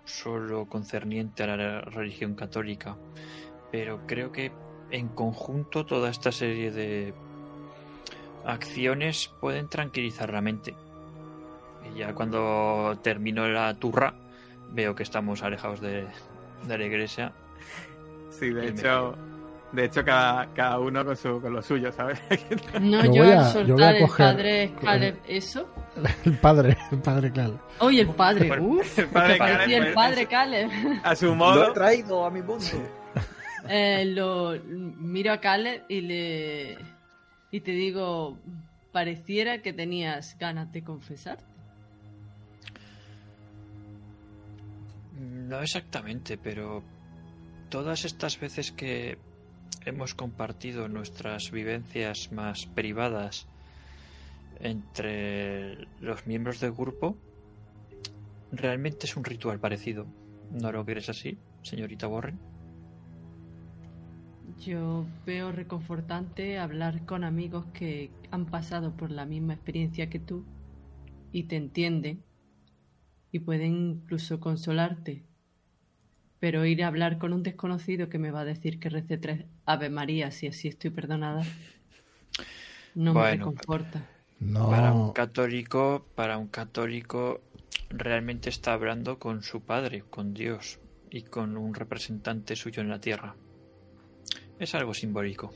solo concerniente a la religión católica, pero creo que en conjunto toda esta serie de acciones pueden tranquilizar la mente. Y ya cuando termino la turra, veo que estamos alejados de, de la iglesia. Sí, de me hecho, de hecho cada, cada uno con, su, con lo suyo, ¿sabes? No, Yo yo, voy a- yo soltar voy a el padre Caleb eso. El padre, el padre, claro. Oye, el padre. Bueno, Uf, el padre Caleb, el padre Caleb. a su modo. traído a mi mundo. Eh, lo miro a Caleb y le y te digo, pareciera que tenías ganas de confesar. No exactamente, pero todas estas veces que hemos compartido nuestras vivencias más privadas entre los miembros del grupo, realmente es un ritual parecido. ¿No lo crees así, señorita Warren? Yo veo reconfortante hablar con amigos que han pasado por la misma experiencia que tú y te entienden y pueden incluso consolarte. Pero ir a hablar con un desconocido que me va a decir que rece tres Ave María si así estoy perdonada no me Bueno. Para un católico, para un católico realmente está hablando con su padre, con Dios y con un representante suyo en la tierra. Es algo simbólico.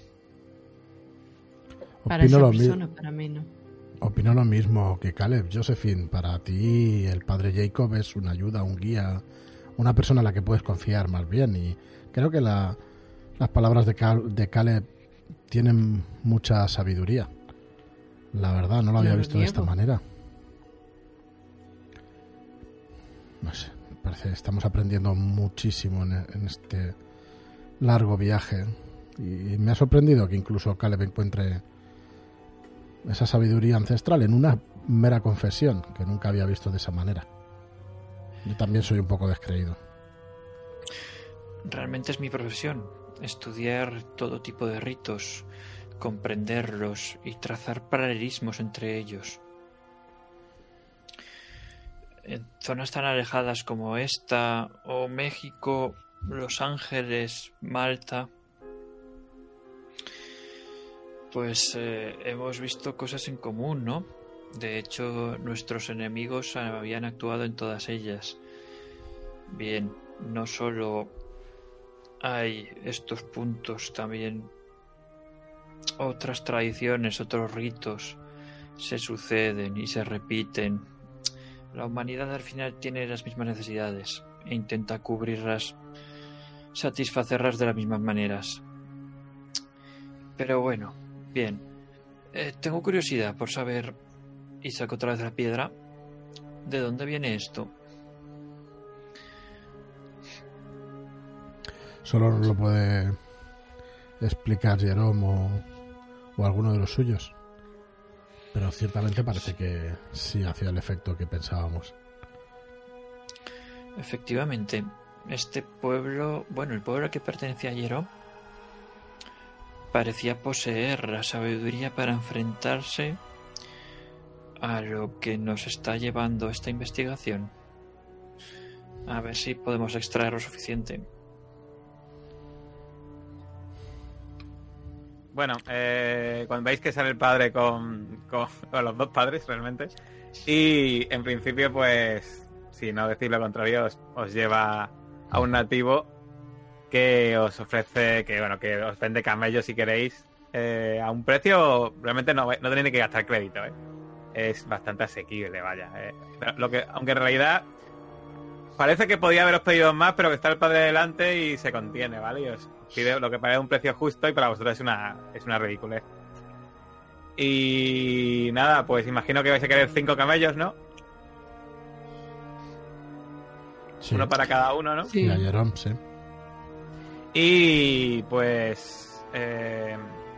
Para opino esa lo, mi- persona, para mí no. opino lo mismo que Caleb. Josephine, para ti el padre Jacob es una ayuda, un guía, una persona a la que puedes confiar más bien. Y creo que la- las palabras de, Cal- de Caleb tienen mucha sabiduría. La verdad, no lo No había lo visto de esta manera. No sé, parece que estamos aprendiendo muchísimo en, en este largo viaje. Y me ha sorprendido que incluso Caleb encuentre esa sabiduría ancestral en una mera confesión que nunca había visto de esa manera. Yo también soy un poco descreído. Realmente es mi profesión, estudiar todo tipo de ritos, comprenderlos y trazar paralelismos entre ellos. En zonas tan alejadas como esta, o México, Los Ángeles, Malta, pues eh, hemos visto cosas en común, ¿no? De hecho, nuestros enemigos habían actuado en todas ellas. Bien, no solo hay estos puntos, también otras tradiciones, otros ritos se suceden y se repiten. La humanidad al final tiene las mismas necesidades e intenta cubrirlas, satisfacerlas de las mismas maneras. Pero bueno, bien. Eh, tengo curiosidad por saber, y saco otra vez la piedra, ¿de dónde viene esto? Solo lo puede explicar Jerome o, o alguno de los suyos. Pero ciertamente parece que sí hacía el efecto que pensábamos. Efectivamente, este pueblo, bueno, el pueblo al que pertenecía Jerome, parecía poseer la sabiduría para enfrentarse a lo que nos está llevando esta investigación. A ver si podemos extraer lo suficiente. Bueno, eh, cuando veis que sale el padre con, con, los dos padres realmente, y en principio, pues, si no decís lo contrario, os, lleva a un nativo que os ofrece, que bueno, que os vende camellos si queréis, eh, a un precio, realmente no, no tenéis que gastar crédito, ¿eh? es bastante asequible, vaya. eh. Lo que, aunque en realidad parece que podía haberos pedido más, pero que está el padre delante y se contiene, ¿vale? Y os pide lo que parece un precio justo y para vosotros es una, es una ridiculez. Y nada, pues imagino que vais a querer cinco camellos, ¿no? Sí. Uno para cada uno, ¿no? Sí. Sí. Y pues eh,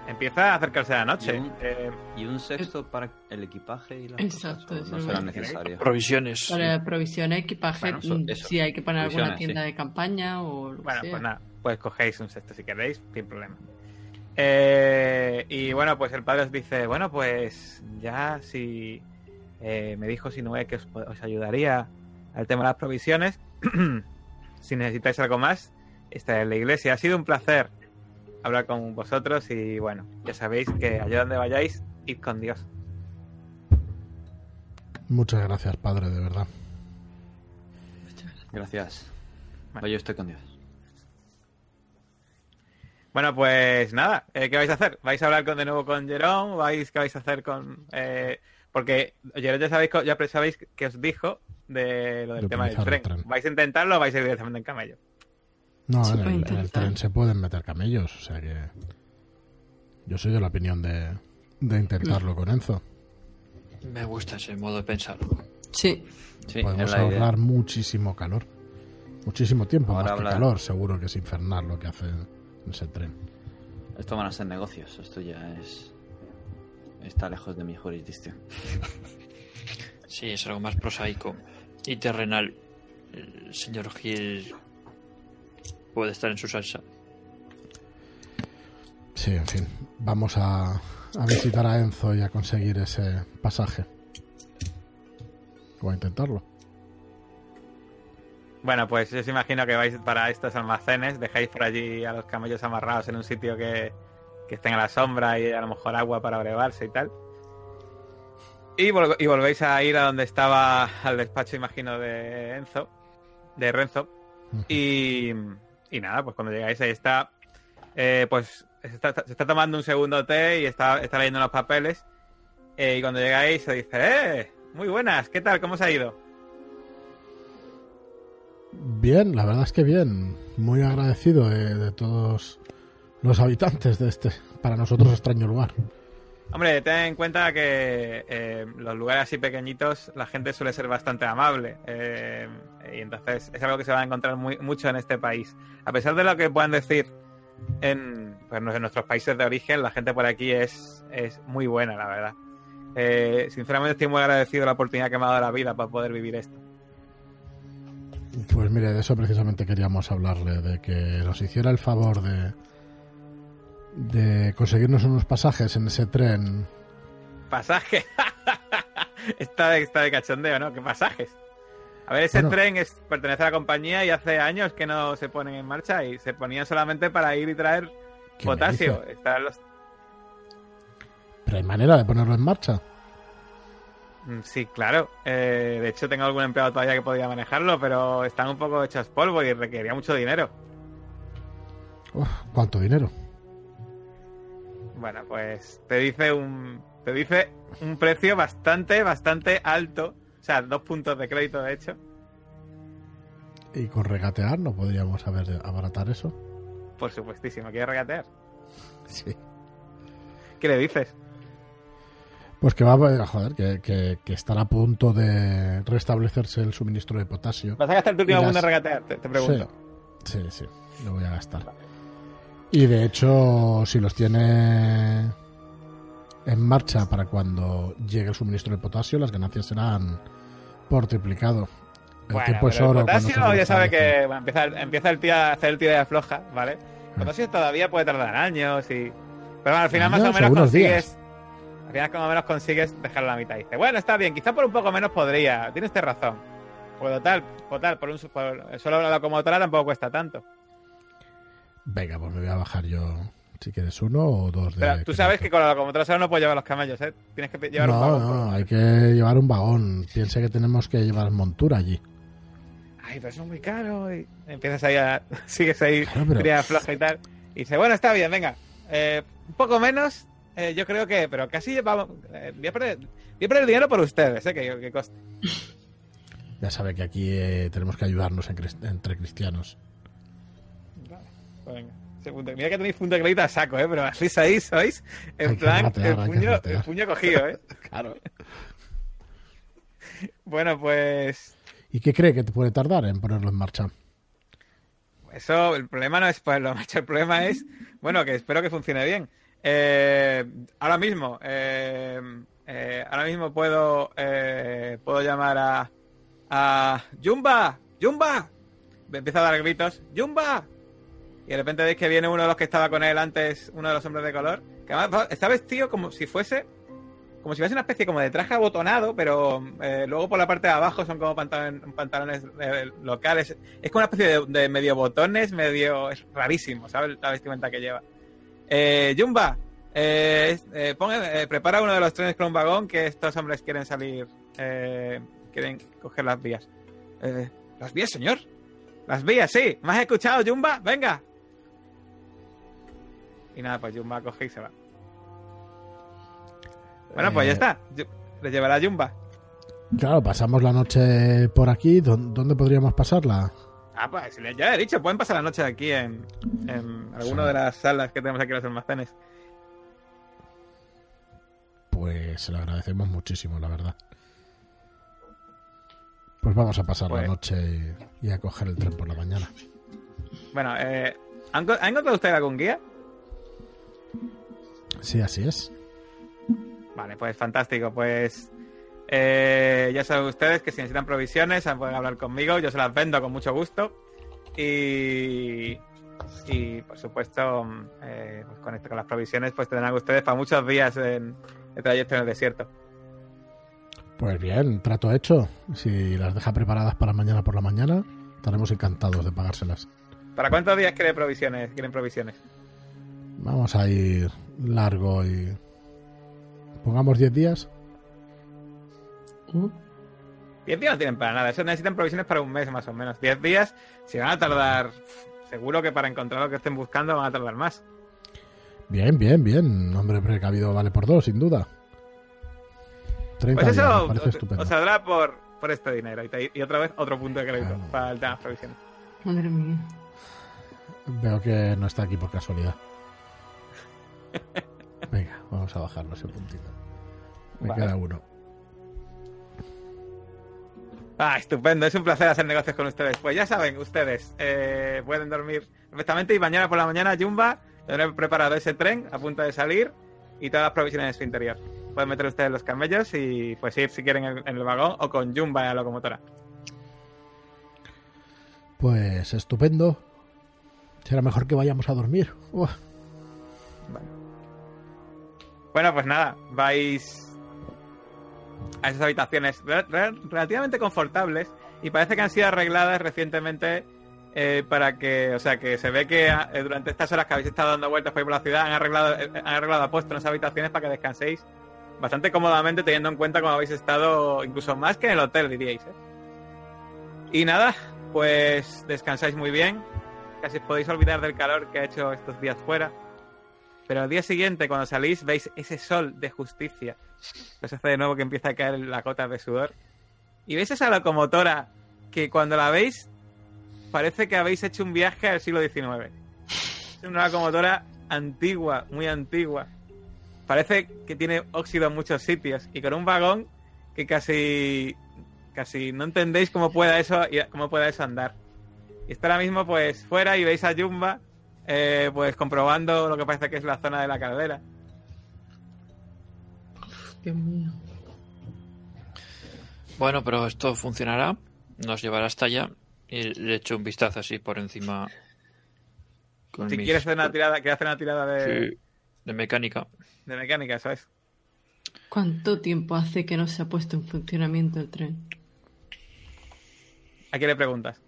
empieza a acercarse la noche. Y un- Eh, Y un sexto para el equipaje y las Exacto, cosas, ¿o eso no es será lo que necesario. Provisiones. Para provisiones, equipaje, Bueno, eso- mm, eso. si hay que poner alguna tienda sí. de campaña o lo que bueno, sea. pues nada, pues cogéis un sexto si queréis, sin problema. Eh, y bueno, pues el padre os dice, bueno, pues ya si eh, me dijo Sinue que os, ayudaría al tema de las provisiones, si necesitáis algo más, está en la iglesia. Ha sido un placer hablar con vosotros y bueno, ya sabéis que allá donde vayáis, id con Dios. Muchas gracias, padre, de verdad. Gracias. Vale. Vaya usted con Dios. Bueno, pues nada, eh, ¿qué vais a hacer? ¿Vais a hablar con, de nuevo con Jerón? ¿Vais, ¿Qué vais a hacer con...? eh, porque Jerón ya sabéis, ya sabéis que os dijo de lo del De tema del tren. tren. ¿Vais a intentarlo o vais a ir directamente en camello? No, en el, en el tren se pueden meter camellos, o sea que. Yo soy de la opinión de, de intentarlo con Enzo. Me gusta ese modo de pensar. Sí, Sí, Podemos idea. ahorrar muchísimo calor. Muchísimo tiempo, Ahora más que calor, seguro que es infernal lo que hace ese tren. Esto van a ser negocios. Esto ya es. Está lejos de mi jurisdicción. Sí, es algo más prosaico y terrenal. El señor Gil puede estar en su salsa. Sí, en fin. Vamos a, a visitar a Enzo y a conseguir ese pasaje. O a intentarlo. Bueno, pues yo os imagino que vais para estos almacenes, dejáis por allí a los camellos amarrados en un sitio que, que estén a la sombra y a lo mejor agua para brevarse y tal. Y, vol- y volvéis a ir a donde estaba al despacho, imagino, de Enzo, de Renzo. Y, y nada, pues cuando llegáis ahí está, eh, pues se está, se está tomando un segundo té y está, está leyendo los papeles. Eh, y cuando llegáis se dice, ¡eh! Muy buenas, ¿qué tal? ¿Cómo os ha ido? Bien, la verdad es que bien. Muy agradecido de, de todos los habitantes de este, para nosotros, extraño lugar. Hombre, ten en cuenta que eh, los lugares así pequeñitos la gente suele ser bastante amable eh, y entonces es algo que se va a encontrar muy, mucho en este país. A pesar de lo que puedan decir en, pues, nuestros países de origen, la gente por aquí es, es muy buena, la verdad. Eh, sinceramente estoy muy agradecido de la oportunidad que me ha dado la vida para poder vivir esto. Pues mire, de eso precisamente queríamos hablarle, de que nos hiciera el favor de, de conseguirnos unos pasajes en ese tren. Pasaje. está, de, está de cachondeo, ¿no? ¿Qué pasajes? A ver, ese Bueno. tren es, pertenece a la compañía y hace años que no se ponen en marcha y se ponían solamente para ir y traer ¿Qué me potasio. Están los- Pero hay manera de ponerlo en marcha. Mm, Sí, claro. Eh, de hecho, tengo algún empleado todavía que podría manejarlo, pero están un poco hechos polvo y requeriría mucho dinero. Uf, ¿Cuánto dinero? Bueno, pues te dice un te dice un precio bastante, bastante alto. O sea, dos puntos de crédito, de hecho. Y con regatear no podríamos haber abaratar eso. Por supuestísimo. ¿Quieres regatear? Sí. ¿Qué le dices? Pues que va a joder, que, que, que estará a punto de restablecerse el suministro de potasio. ¿Vas a gastar tu último Y las- regatear? Te, te pregunto. Sí, sí, sí, lo voy a gastar. Y de hecho, si los tiene en marcha para cuando llegue el suministro de potasio, las ganancias serán por triplicado. El Bueno, tiempo es el oro. cuando potasio ya sabe que bueno, empieza, empieza el tío a hacer el tiro de floja, ¿vale? Ah. El potasio todavía puede tardar años y... Pero bueno, al final más o menos consigues... días. Al final como menos consigues dejarlo a la mitad. Dice, bueno, está bien, quizá por un poco menos podría. Tiene usted razón. Pues total, total, por un por, solo la locomotora tampoco cuesta tanto. Venga, pues me voy a bajar yo. Si quieres uno o dos de. Pero tú sabes que con la locomotora solo no puedes llevar los camellos, ¿eh? Tienes que llevar un no, vagón. no, por- hay que llevar un vagón. Piense que tenemos que llevar montura allí. Ay, pero eso es muy caro. Y empiezas ahí a... Sigues ahí, Claro, pero- floja y tal. Y dice, bueno, está bien, venga. Eh, un poco menos, eh, yo creo que... Pero casi vamos... eh, voy, a perder, voy a perder dinero por ustedes, ¿eh? Que, que coste. Ya sabe que aquí eh, tenemos que ayudarnos en entre cristianos. Pues venga. Mira que tenéis punto de crédito a saco, ¿eh? Pero así ahí sois, en Hay plan, ratear, el, puño, el puño cogido, ¿eh? Claro. Bueno, pues... ¿Y qué cree que te puede tardar en ponerlo en marcha? Eso, el problema no es ponerlo en marcha, el problema es, bueno, que espero que funcione bien. Eh, ahora mismo, eh, eh, ahora mismo puedo, eh, puedo llamar a, a Jumba, Jumba. Me empieza a dar gritos, Jumba. Y de repente veis que viene uno de los que estaba con él antes, uno de los hombres de color, que además está vestido como si fuese, como si fuese una especie como de traje abotonado, pero eh, luego por la parte de abajo son como pantalones, locales. Es como una especie de, de medio botones, medio. Es rarísimo, ¿sabes? La vestimenta que lleva. Eh, Jumba, eh, eh, pon- eh, prepara uno de los trenes con un vagón que estos hombres quieren salir. eh, quieren coger las vías. Eh, ¿Las vías, señor? Las vías, sí. ¿Me has escuchado, Jumba? Venga. Y nada, pues Jumba coge y se va. Bueno, pues ya está. Le llevará Jumba. Claro, pasamos la noche por aquí. ¿Dó- ¿Dónde podríamos pasarla? Ah, pues ya he dicho, pueden pasar la noche aquí en, en alguna de las salas que tenemos aquí en los almacenes. Pues se lo agradecemos muchísimo, la verdad. Pues vamos a pasar Pues- la noche y, y a coger el tren por la mañana. Bueno, eh, ¿han co- ¿ha encontrado usted algún guía? Sí, así es. Vale, pues fantástico. Pues eh, ya saben ustedes que si necesitan provisiones pueden hablar conmigo. Yo se las vendo con mucho gusto. Y, y por supuesto, mm, eh, pues con, esto, con las provisiones pues tendrán ustedes para muchos días en, de trayecto en el desierto. Pues bien, trato hecho. Si las deja preparadas para mañana por la mañana, estaremos encantados de pagárselas. ¿Para cuántos días quieren provisiones? ¿Quieren provisiones? Vamos a ir largo y... Pongamos 10 días. Uh, Diez días no tienen para nada. Eso necesitan provisiones para un mes más o menos. Diez días, si van a tardar, seguro que para encontrar lo que estén buscando van a tardar más. Bien, bien, bien. Hombre precavido vale por dos, sin duda. 30 Pues días, me eso parece os, estupendo. os saldrá por, por este dinero. Y, te- y otra vez otro punto de crédito Claro. para el tema de las provisiones. madre mía. Veo que no está aquí por casualidad. Venga, vamos a bajarlo ese puntito. Me Vale. queda uno. Ah, estupendo. Es un placer hacer negocios con ustedes. Pues ya saben, ustedes eh, pueden dormir perfectamente y mañana por la mañana Jumba tendrá preparado ese tren a punto de salir y todas las provisiones en su interior. Pueden meter ustedes los camellos y pues ir si quieren en, en el vagón o con Jumba en la locomotora. Pues estupendo. Será mejor que vayamos a dormir. Uf, Bueno, pues nada, vais a esas habitaciones re- re- relativamente confortables y parece que han sido arregladas recientemente eh, para que, o sea, que se ve que eh, durante estas horas que habéis estado dando vueltas por la ciudad han arreglado, eh, han arreglado apuesto en esas habitaciones para que descanséis bastante cómodamente teniendo en cuenta cómo habéis estado, incluso más que en el hotel, diríais. Y nada, pues descansáis muy bien, casi podéis olvidar del calor que ha hecho estos días fuera. Pero al día siguiente, cuando salís, veis ese sol de justicia. Os hace de nuevo que empieza a caer la gota de sudor. Y veis esa locomotora que cuando la veis parece que habéis hecho un viaje al siglo XIX. Es una locomotora antigua, muy antigua. parece que tiene óxido en muchos sitios y con un vagón que casi casi no entendéis cómo pueda eso cómo pueda eso andar. Y está ahora mismo pues fuera y veis a Jumba eh, pues comprobando lo que parece que es la zona de la caldera. Dios mío. Bueno, pero esto funcionará. Nos llevará hasta allá. Y le echo un vistazo así por encima. con Si mis- quieres hacer una tirada, quieres hacer una tirada de, Sí, de mecánica. de mecánica, eso es. ¿Cuánto tiempo hace que no se ha puesto en funcionamiento el tren? ¿A quién le preguntas?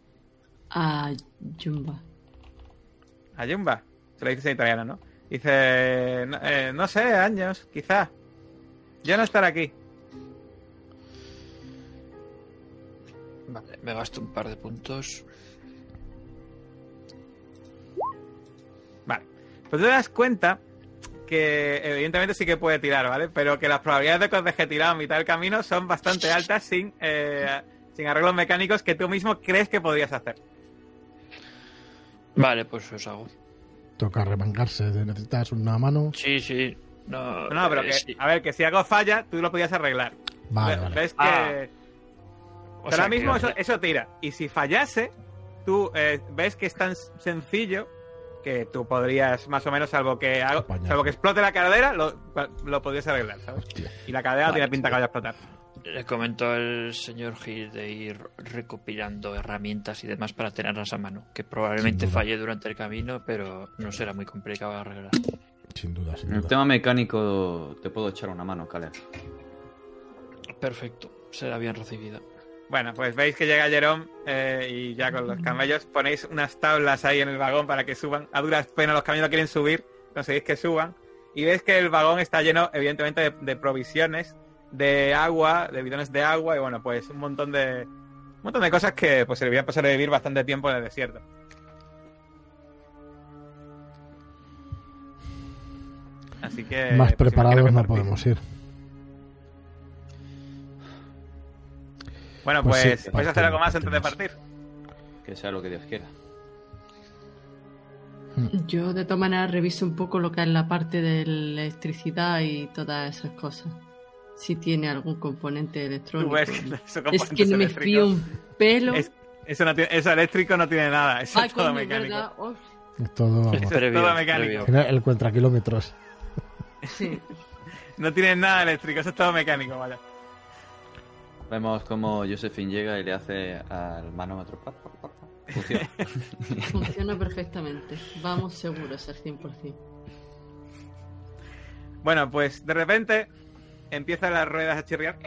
A Jumba. A Jumba. Se lo dices en italiano, ¿no? Dice, no, eh, no sé, años, quizá. Yo no estar aquí. Vale, me gasto un par de puntos. Vale. Pues te das cuenta que evidentemente sí que puede tirar, ¿vale? Pero que las probabilidades de que os deje tirado a mitad del camino son bastante altas sin, eh, sin arreglos mecánicos que tú mismo crees que podrías hacer. Vale, pues os hago. Toca remangarse. Necesitas una mano. Sí, sí. No, No, pero eh, que, sí. a ver, que si algo falla, tú lo podías arreglar. Vale, Ve- vale. ¿Ves que Ah. O sea ahora mismo que- eso, eso tira. Y si fallase, tú eh, ves que es tan sencillo que tú podrías, más o menos, salvo que, hago- Apañar. salvo que explote la caldera, lo, lo podrías arreglar, ¿sabes? Hostia. Y la cadera no Vale, tiene pinta que vaya a explotar. Le comentó al señor Gil de ir recopilando herramientas y demás para tenerlas a mano. Que probablemente duda. falle durante el camino, pero no será muy complicado arreglar. Sin duda, sin En el duda. tema mecánico te puedo echar una mano, Caleb. Perfecto, será bien recibida. Bueno, pues veis que llega Jerome eh, y ya con los camellos ponéis unas tablas ahí en el vagón para que suban. A duras penas los camellos no quieren subir, conseguís que suban. Y veis que el vagón está lleno, evidentemente, de, de provisiones, de agua, de bidones de agua y bueno, pues un montón de un montón de cosas que pues servirían para sobrevivir bastante tiempo en el desierto. Así que Más pues, preparados que no podemos ir. Bueno, Pues pues, sí, ¿vais a hacer algo más antes de partir? Que sea lo que Dios quiera. Yo de todas maneras reviso un poco lo que es la parte de la electricidad y todas esas cosas. Si tiene algún componente Tú electrónico. ves que eso Es que me fío un pelo. Es- eso, no tiene- eso eléctrico no tiene nada, eso Ay, es todo mecánico. ¿verdad? Oh, Es todo, vamos. Eso es Previo, todo mecánico. previo. El cuenta kilómetros. sí. No tiene nada eléctrico, eso es todo mecánico, vaya. Vemos como Josephine llega y le hace al manómetro. Funciona. Funciona perfectamente. Vamos seguros al 100%. Bueno, pues de repente empiezan las ruedas a chirriar.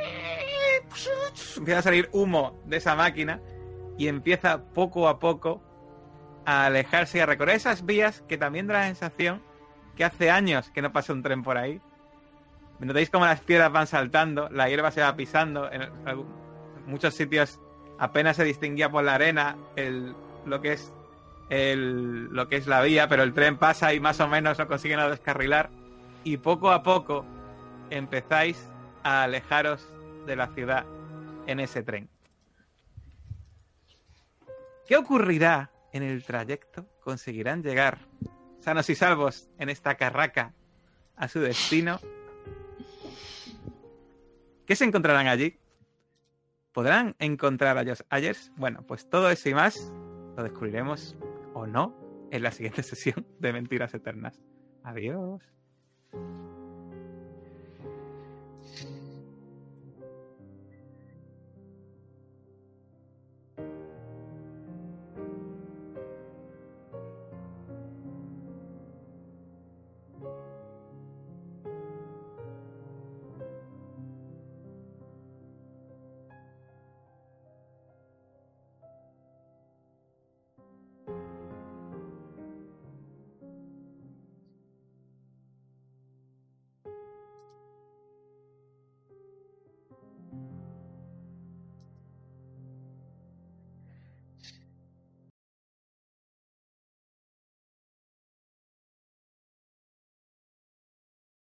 Empieza a salir humo de esa máquina y empieza poco a poco a alejarse y a recorrer esas vías que también da la sensación que hace años que no pasa un tren por ahí. Notáis como las piedras van saltando, la hierba se va pisando, en muchos sitios apenas se distinguía por la arena lo que es lo que es la vía, pero el tren pasa y más o menos lo consiguen a descarrilar y poco a poco empezáis a alejaros de la ciudad en ese tren. ¿Qué ocurrirá en el trayecto? ¿Conseguirán llegar sanos y salvos en esta carraca a su destino? ¿Qué se encontrarán allí? ¿Podrán encontrar a los Ayers? Bueno, pues todo eso y más lo descubriremos o no en la siguiente sesión de Mentiras Eternas. Adiós.